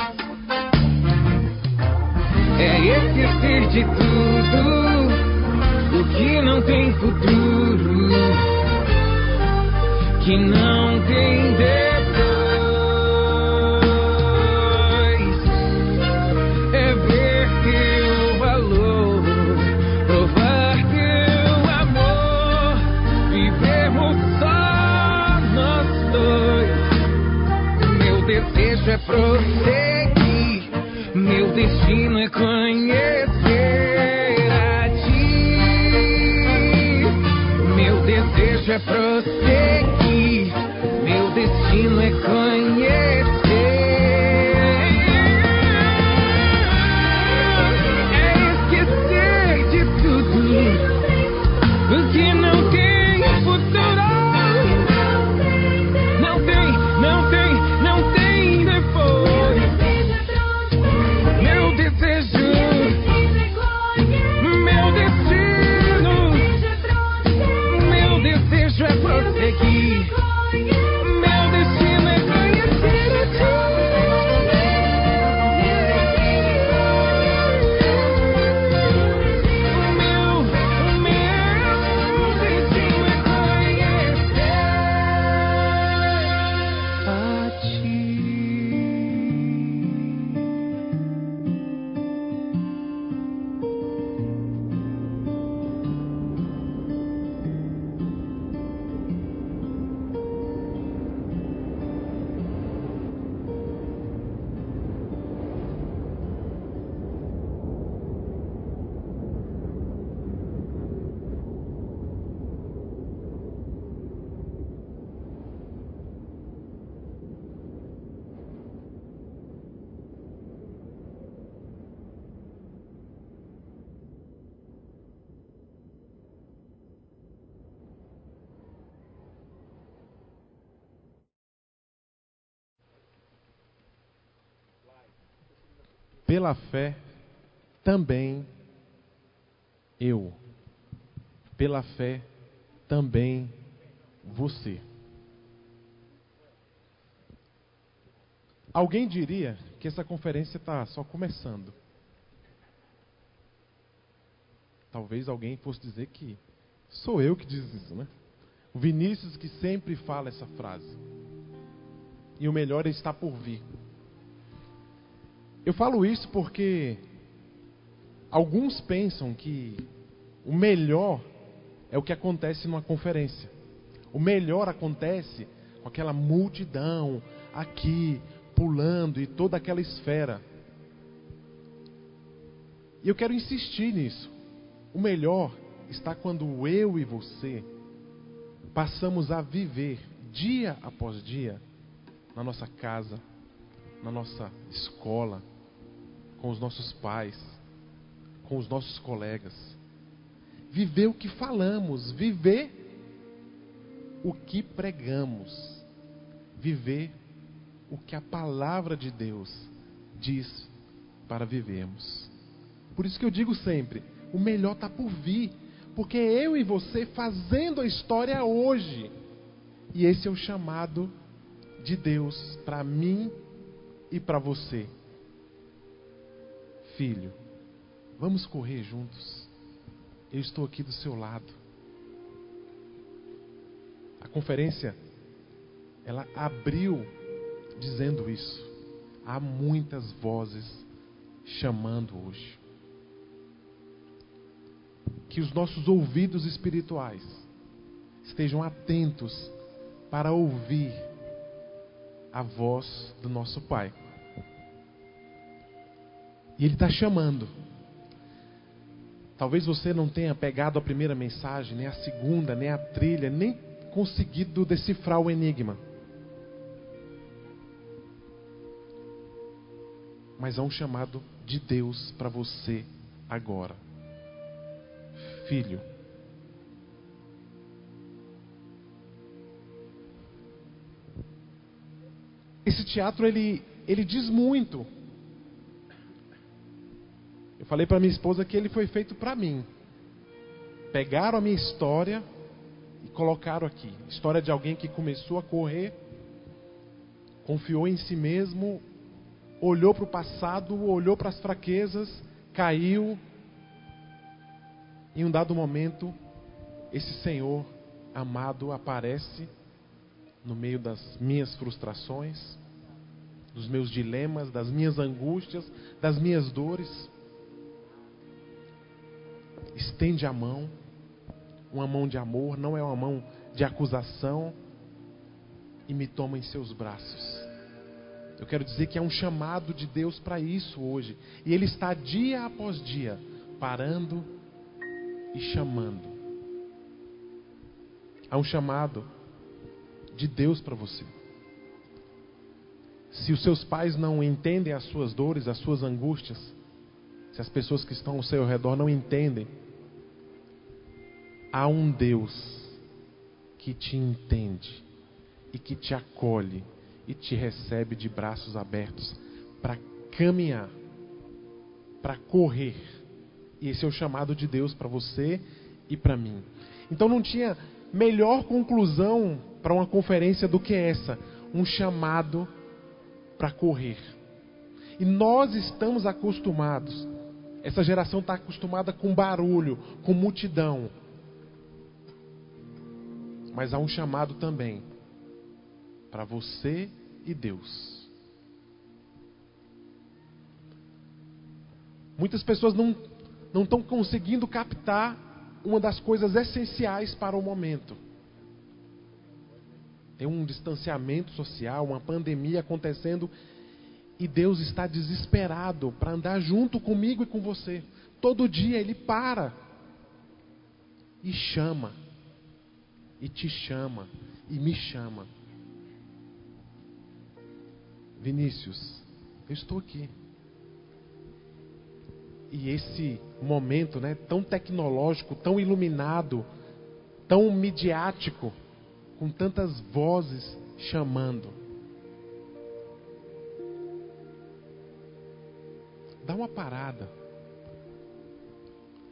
É esquecer de tudo o que não tem futuro, que não tem depois. É prosseguir, meu destino é conhecer a ti. Meu desejo é prosseguir, meu destino é conhecer. Pela fé também eu. Pela fé também você. Alguém diria que essa conferência está só começando. Talvez alguém fosse dizer que sou eu que diz isso, né? O Vinícius que sempre fala essa frase. E o melhor está por vir. Eu falo isso porque alguns pensam que o melhor é o que acontece numa conferência. O melhor acontece com aquela multidão aqui, pulando e toda aquela esfera. E eu quero insistir nisso. O melhor está quando eu e você passamos a viver dia após dia na nossa casa, na nossa escola, com os nossos pais, com os nossos colegas. Viver o que falamos, viver o que pregamos, viver o que a palavra de Deus diz para vivermos. Por isso que eu digo sempre: o melhor está por vir, porque é eu e você fazendo a história hoje. E esse é o chamado de Deus para mim e para você. Filho, vamos correr juntos. Eu estou aqui do seu lado. A conferência ela abriu dizendo isso. Há muitas vozes chamando hoje. Que os nossos ouvidos espirituais estejam atentos para ouvir a voz do nosso Pai. E Ele está chamando. Talvez você não tenha pegado a primeira mensagem, nem a segunda, nem a trilha, nem conseguido decifrar o enigma. Mas há um chamado de Deus para você agora. Filho, esse teatro ele, ele diz muito. Eu falei para minha esposa que ele foi feito para mim. Pegaram a minha história e colocaram aqui. História de alguém que começou a correr, confiou em si mesmo, olhou para o passado, olhou para as fraquezas, caiu. Em um dado momento, esse Senhor amado aparece no meio das minhas frustrações, dos meus dilemas, das minhas angústias, das minhas dores. Estende a mão, uma mão de amor, não é uma mão de acusação, e me toma em seus braços. Eu quero dizer que é um chamado de Deus para isso hoje, e Ele está dia após dia parando e chamando. Há um chamado de Deus para você. Se os seus pais não entendem as suas dores, as suas angústias, se as pessoas que estão ao seu redor não entendem, há um Deus que te entende e que te acolhe e te recebe de braços abertos para caminhar, para correr. E esse é o chamado de Deus para você e para mim. Então não tinha melhor conclusão para uma conferência do que essa, um chamado para correr. E nós estamos acostumados, essa geração está acostumada com barulho, com multidão. Mas há um chamado também para você e Deus. Muitas pessoas não, não estão conseguindo captar uma das coisas essenciais para o momento. Tem um distanciamento social, uma pandemia acontecendo e Deus está desesperado para andar junto comigo e com você. Todo dia Ele para e chama, e te chama, e me chama. Vinícius, eu estou aqui. E esse momento, né, tão tecnológico, tão iluminado, tão midiático, com tantas vozes chamando. dá uma parada.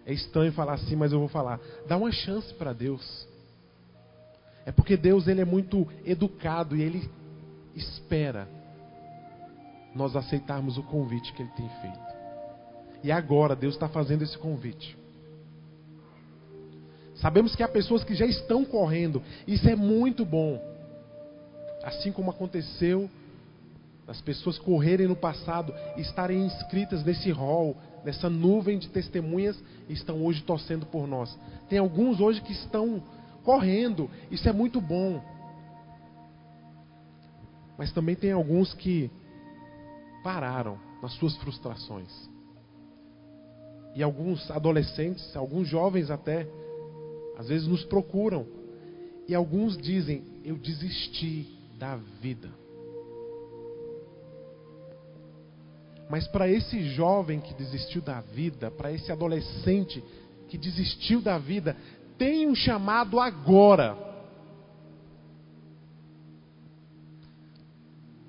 É estranho falar assim, mas eu vou falar. Dá uma chance para Deus. É porque Deus ele é muito educado e ele espera nós aceitarmos o convite que ele tem feito. E agora Deus está fazendo esse convite. Sabemos que há pessoas que já estão correndo. Isso é muito bom. Assim como aconteceu das pessoas correrem no passado estarem inscritas nesse hall, nessa nuvem de testemunhas, estão hoje torcendo por nós. Tem alguns hoje que estão correndo. Isso é muito bom. Mas também tem alguns que pararam nas suas frustrações. E alguns adolescentes, alguns jovens até, às vezes nos procuram. E alguns dizem: Eu desisti da vida. Mas para esse jovem que desistiu da vida, para esse adolescente que desistiu da vida, tem um chamado agora.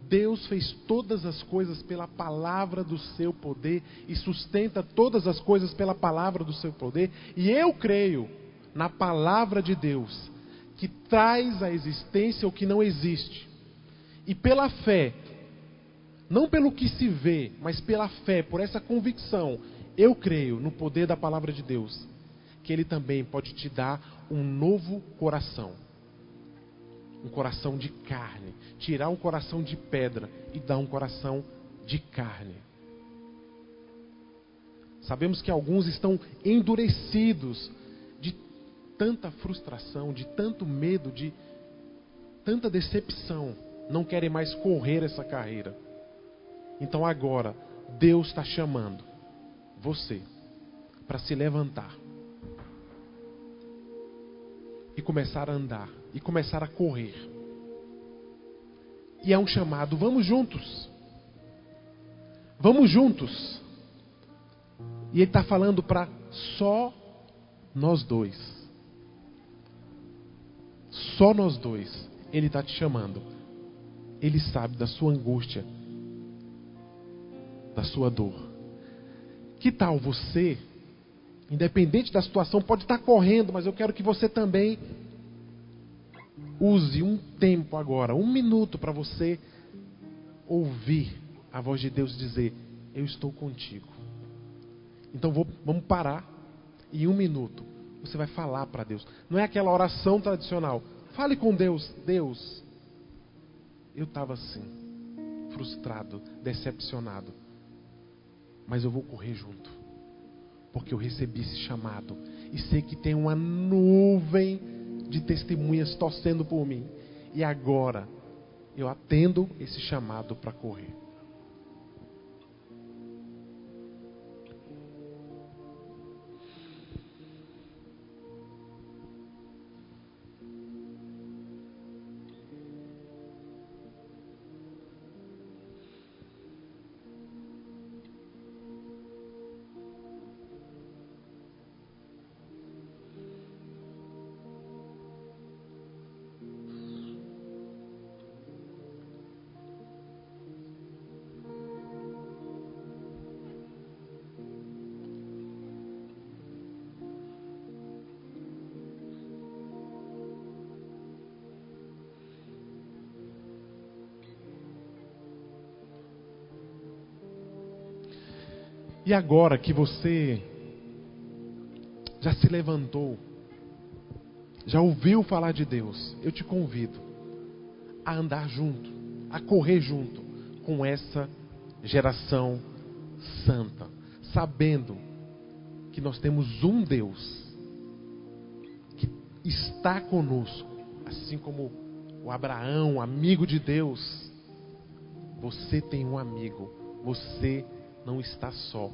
Deus fez todas as coisas pela palavra do seu poder e sustenta todas as coisas pela palavra do seu poder, e eu creio na palavra de Deus, que traz à existência o que não existe. E pela fé, não pelo que se vê, mas pela fé, por essa convicção, eu creio no poder da palavra de Deus, que Ele também pode te dar um novo coração. Um coração de carne. Tirar um coração de pedra e dar um coração de carne. Sabemos que alguns estão endurecidos de tanta frustração, de tanto medo, de tanta decepção. Não querem mais correr essa carreira. Então agora, Deus está chamando você para se levantar e começar a andar e começar a correr. E é um chamado, vamos juntos. Vamos juntos. E ele está falando para só nós dois. Só nós dois. Ele está te chamando. Ele sabe da sua angústia, da sua dor. Que tal você, independente da situação, pode estar correndo, mas eu quero que você também use um tempo agora, um minuto para você ouvir a voz de Deus dizer: Eu estou contigo. Então vou, vamos parar e em um minuto você vai falar para Deus. Não é aquela oração tradicional. Fale com Deus, Deus. Eu estava assim, frustrado, decepcionado mas eu vou correr junto, porque eu recebi esse chamado e sei que tem uma nuvem de testemunhas torcendo por mim, e agora eu atendo esse chamado para correr. E agora que você já se levantou, já ouviu falar de Deus, eu te convido a andar junto, a correr junto com essa geração santa, sabendo que nós temos um Deus que está conosco, assim como o Abraão, amigo de Deus. Você tem um amigo, você não está só.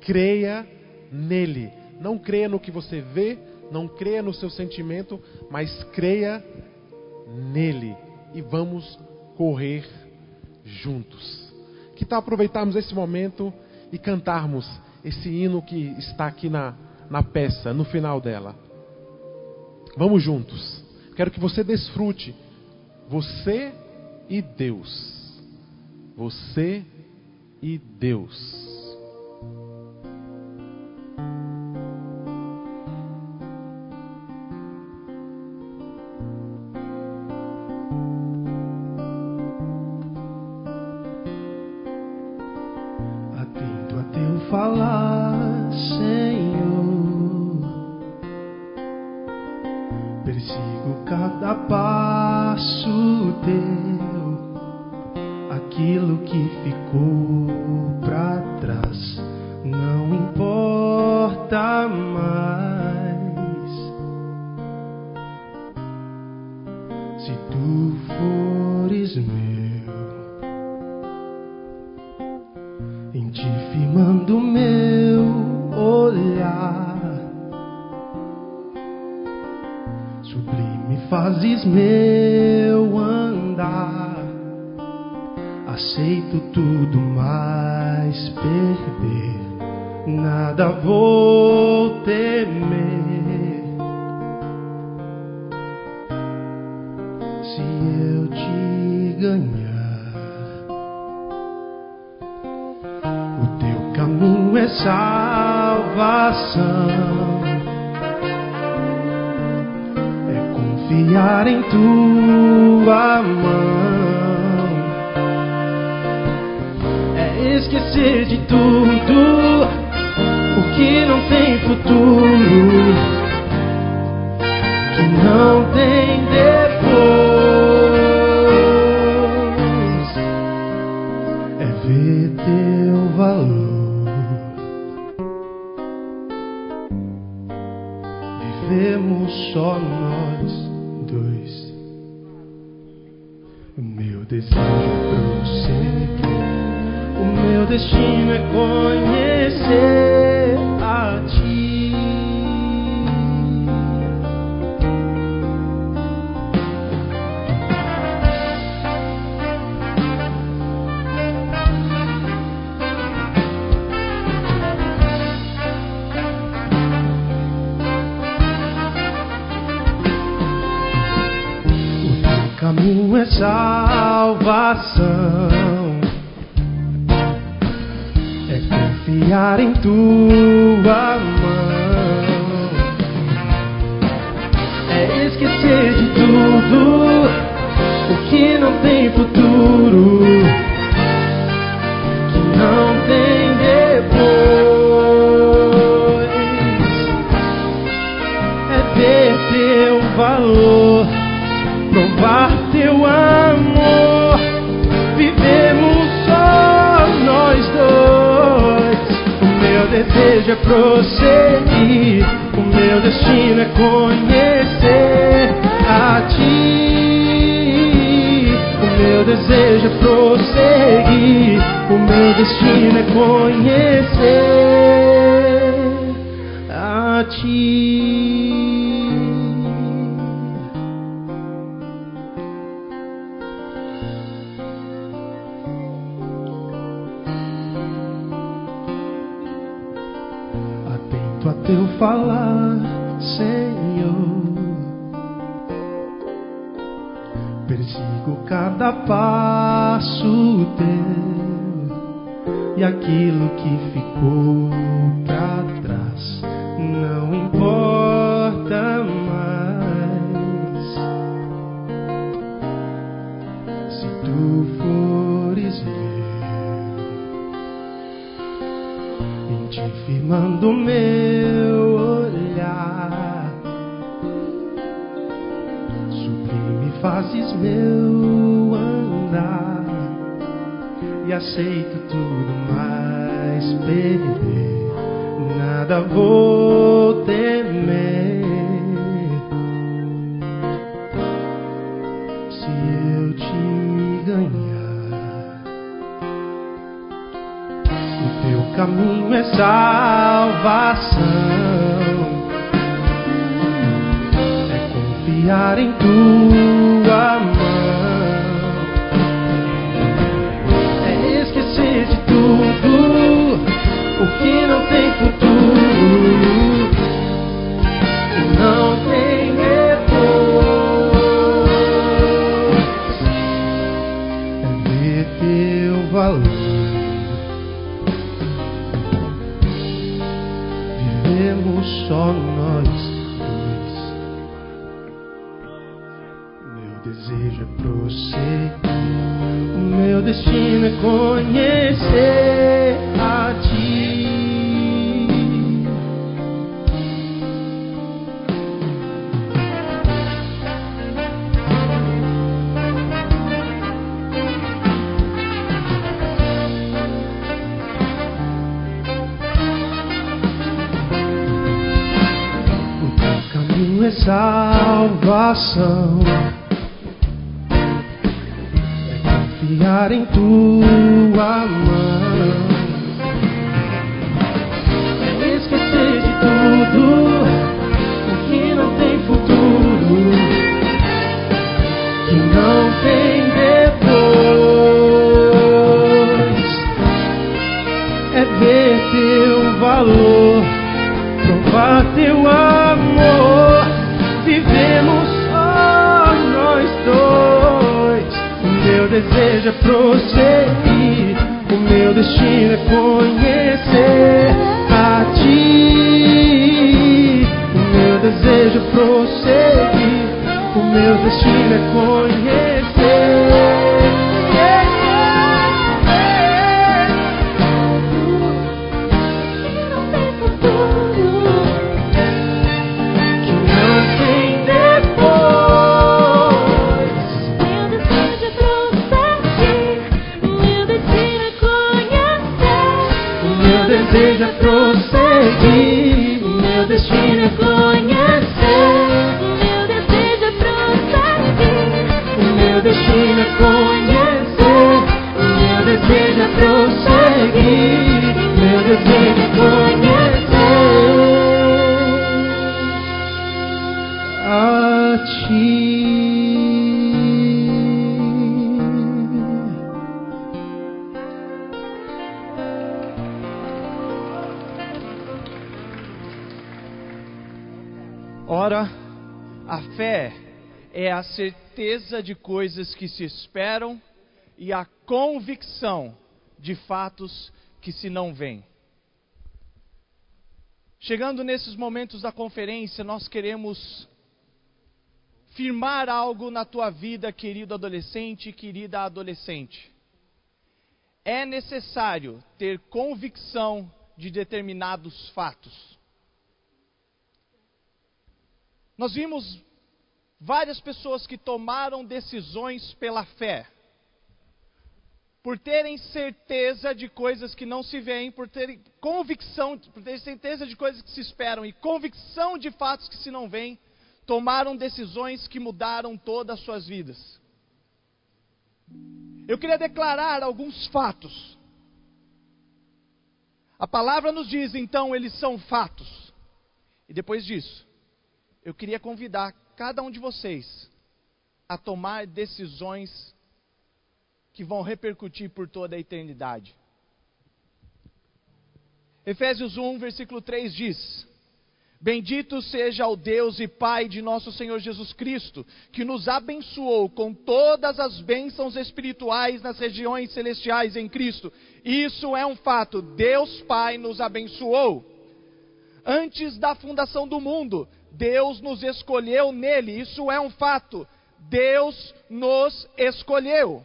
Creia nele. Não creia no que você vê, não creia no seu sentimento, mas creia nele. E vamos correr juntos. Que tal aproveitarmos esse momento e cantarmos esse hino que está aqui na, na peça, no final dela? Vamos juntos. Quero que você desfrute. Você e Deus. Você e Deus. sabe teu valor. Vivemos só nós dois. O meu desejo é prosseguir. O meu destino é conhecer. eu te ganhar. O teu caminho é salvação, é confiar em tua mão, é esquecer de tudo o que não tem futuro. destina conhecer a ti. O caminho é salvação. Fé é a certeza de coisas que se esperam e a convicção de fatos que se não veem. Chegando nesses momentos da conferência, nós queremos firmar algo na tua vida, querido adolescente e querida adolescente. É necessário ter convicção de determinados fatos. Nós vimos várias pessoas que tomaram decisões pela fé. Por terem certeza de coisas que não se veem, por terem convicção, por terem certeza de coisas que se esperam e convicção de fatos que se não veem, tomaram decisões que mudaram todas as suas vidas. Eu queria declarar alguns fatos. A palavra nos diz, então, eles são fatos. E depois disso, eu queria convidar cada um de vocês a tomar decisões que vão repercutir por toda a eternidade. Efésios 1, versículo 3 diz: Bendito seja o Deus e Pai de nosso Senhor Jesus Cristo, que nos abençoou com todas as bênçãos espirituais nas regiões celestiais em Cristo. Isso é um fato, Deus Pai nos abençoou. Antes da fundação do mundo, Deus nos escolheu nele, isso é um fato. Deus nos escolheu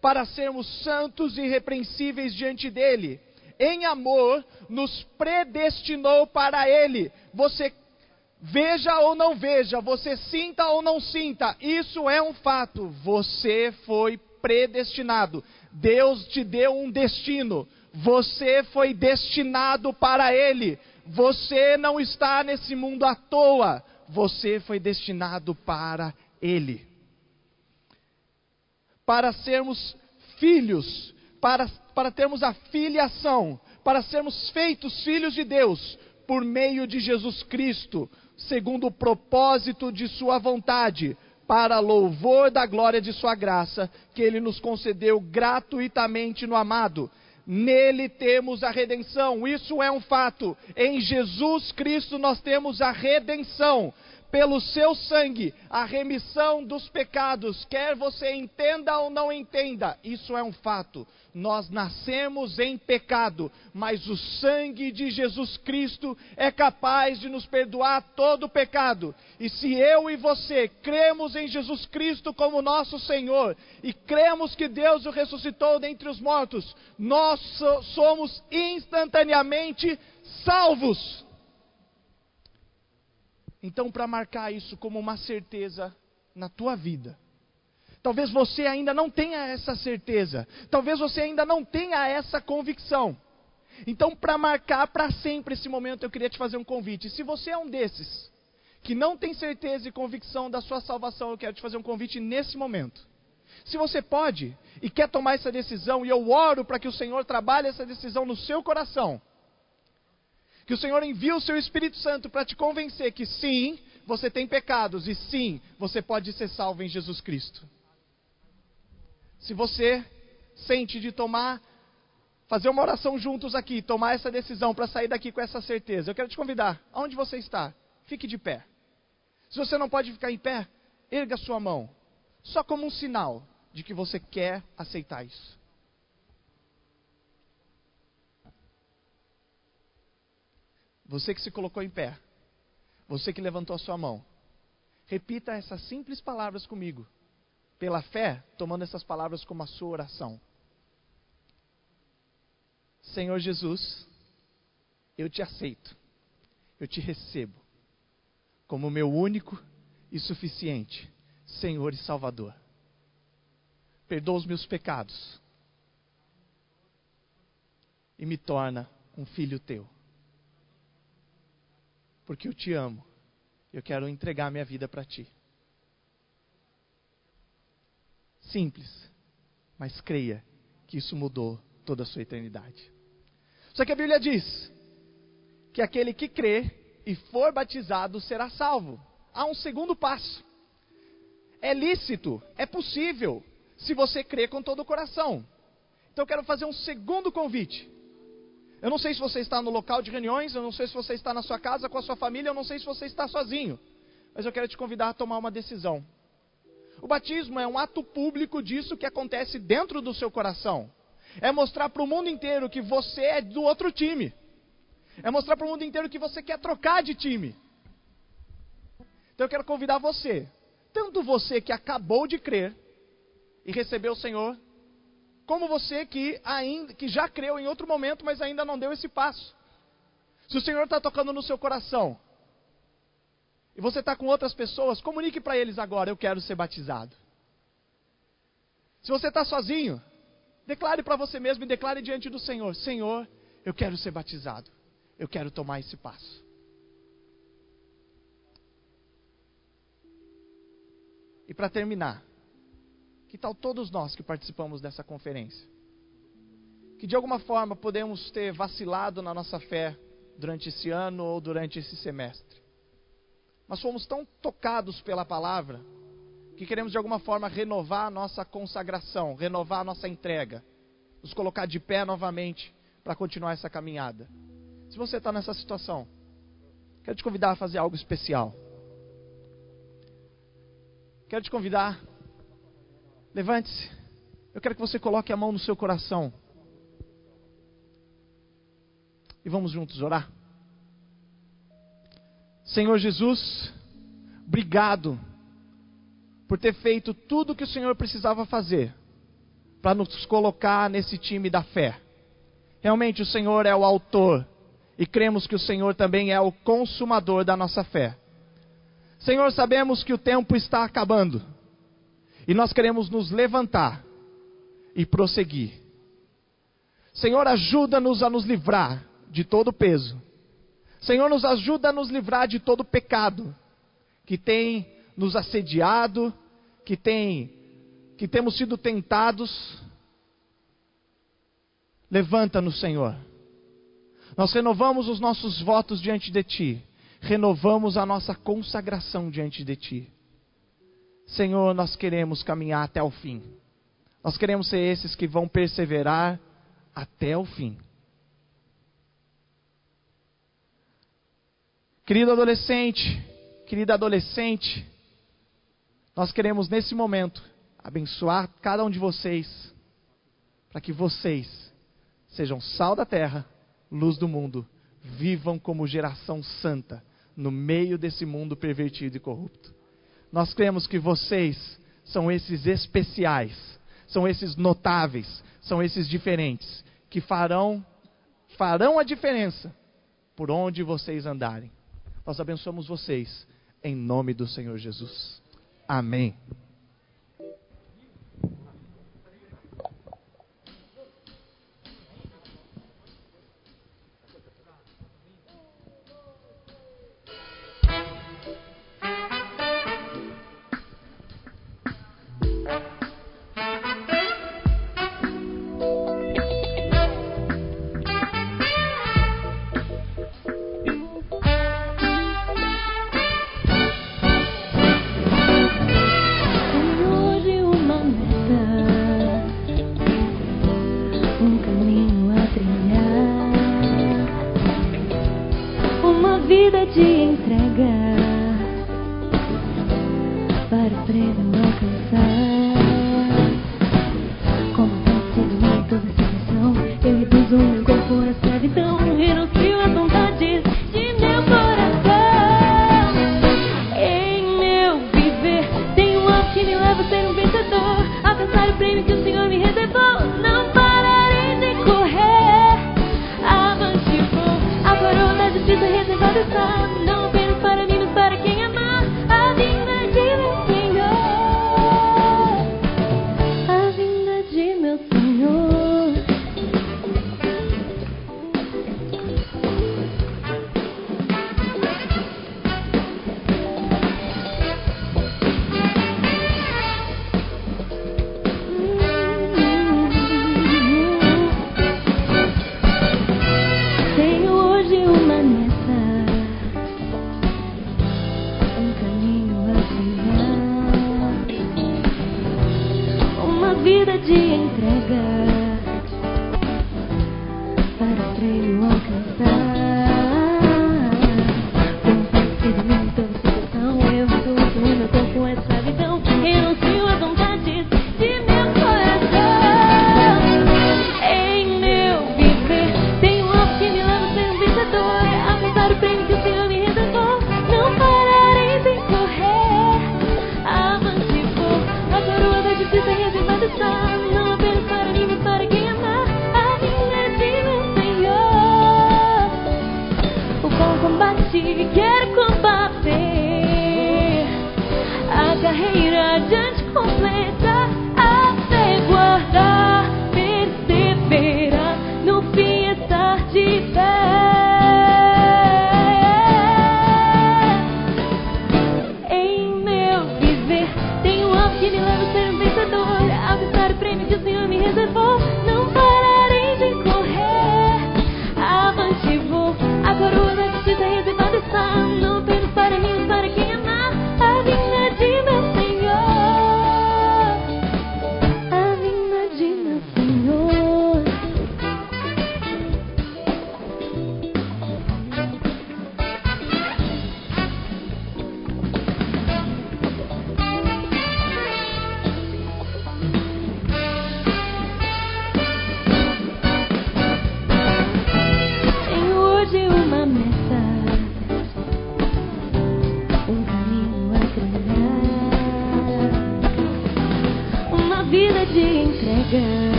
para sermos santos e irrepreensíveis diante dele. Em amor, nos predestinou para ele. Você veja ou não veja, você sinta ou não sinta, isso é um fato. Você foi predestinado. Deus te deu um destino. Você foi destinado para ele. Você não está nesse mundo à toa. Você foi destinado para Ele. Para sermos filhos, para, para termos a filiação, para sermos feitos filhos de Deus por meio de Jesus Cristo, segundo o propósito de Sua vontade, para louvor da glória de Sua graça, que Ele nos concedeu gratuitamente no amado. Nele temos a redenção, isso é um fato. Em Jesus Cristo nós temos a redenção. Pelo seu sangue, a remissão dos pecados, quer você entenda ou não entenda, isso é um fato. Nós nascemos em pecado, mas o sangue de Jesus Cristo é capaz de nos perdoar todo o pecado. E se eu e você cremos em Jesus Cristo como nosso Senhor e cremos que Deus o ressuscitou dentre os mortos, nós so- somos instantaneamente salvos. Então, para marcar isso como uma certeza na tua vida, talvez você ainda não tenha essa certeza, talvez você ainda não tenha essa convicção. Então, para marcar para sempre esse momento, eu queria te fazer um convite. Se você é um desses que não tem certeza e convicção da sua salvação, eu quero te fazer um convite nesse momento. Se você pode e quer tomar essa decisão, e eu oro para que o Senhor trabalhe essa decisão no seu coração, que o Senhor envie o seu Espírito Santo para te convencer que sim, você tem pecados e sim, você pode ser salvo em Jesus Cristo. Se você sente de tomar, fazer uma oração juntos aqui, tomar essa decisão para sair daqui com essa certeza, eu quero te convidar, aonde você está, fique de pé. Se você não pode ficar em pé, erga sua mão, só como um sinal de que você quer aceitar isso. Você que se colocou em pé, você que levantou a sua mão, repita essas simples palavras comigo, pela fé, tomando essas palavras como a sua oração. Senhor Jesus, eu te aceito, eu te recebo como meu único e suficiente Senhor e Salvador. Perdoa os meus pecados e me torna um filho teu. Porque eu te amo, eu quero entregar minha vida para ti. Simples, mas creia que isso mudou toda a sua eternidade. Só que a Bíblia diz que aquele que crê e for batizado será salvo. Há um segundo passo. É lícito, é possível, se você crê com todo o coração. Então eu quero fazer um segundo convite. Eu não sei se você está no local de reuniões, eu não sei se você está na sua casa com a sua família, eu não sei se você está sozinho. Mas eu quero te convidar a tomar uma decisão. O batismo é um ato público disso que acontece dentro do seu coração. É mostrar para o mundo inteiro que você é do outro time. É mostrar para o mundo inteiro que você quer trocar de time. Então eu quero convidar você, tanto você que acabou de crer e recebeu o Senhor, como você que ainda que já creu em outro momento, mas ainda não deu esse passo. Se o Senhor está tocando no seu coração e você está com outras pessoas, comunique para eles agora: eu quero ser batizado. Se você está sozinho, Declare para você mesmo e declare diante do Senhor: Senhor, eu quero ser batizado. Eu quero tomar esse passo. E para terminar, que tal todos nós que participamos dessa conferência? Que de alguma forma podemos ter vacilado na nossa fé durante esse ano ou durante esse semestre. Mas fomos tão tocados pela palavra que queremos de alguma forma renovar a nossa consagração, renovar a nossa entrega, nos colocar de pé novamente para continuar essa caminhada. Se você está nessa situação, quero te convidar a fazer algo especial. Quero te convidar, levante-se. Eu quero que você coloque a mão no seu coração. E vamos juntos orar. Senhor Jesus, obrigado por ter feito tudo o que o Senhor precisava fazer para nos colocar nesse time da fé. Realmente o Senhor é o autor e cremos que o Senhor também é o consumador da nossa fé. Senhor, sabemos que o tempo está acabando e nós queremos nos levantar e prosseguir. Senhor, ajuda-nos a nos livrar de todo peso. Senhor, nos ajuda a nos livrar de todo pecado que tem nos assediado, que tem que temos sido tentados, levanta-nos, Senhor. Nós renovamos os nossos votos diante de Ti, renovamos a nossa consagração diante de Ti. Senhor, nós queremos caminhar até o fim. Nós queremos ser esses que vão perseverar até o fim. Querido adolescente, querida adolescente, nós queremos nesse momento abençoar cada um de vocês, para que vocês sejam sal da terra, luz do mundo, vivam como geração santa no meio desse mundo pervertido e corrupto. Nós cremos que vocês são esses especiais, são esses notáveis, são esses diferentes que farão farão a diferença por onde vocês andarem. Nós abençoamos vocês em nome do Senhor Jesus. Amém.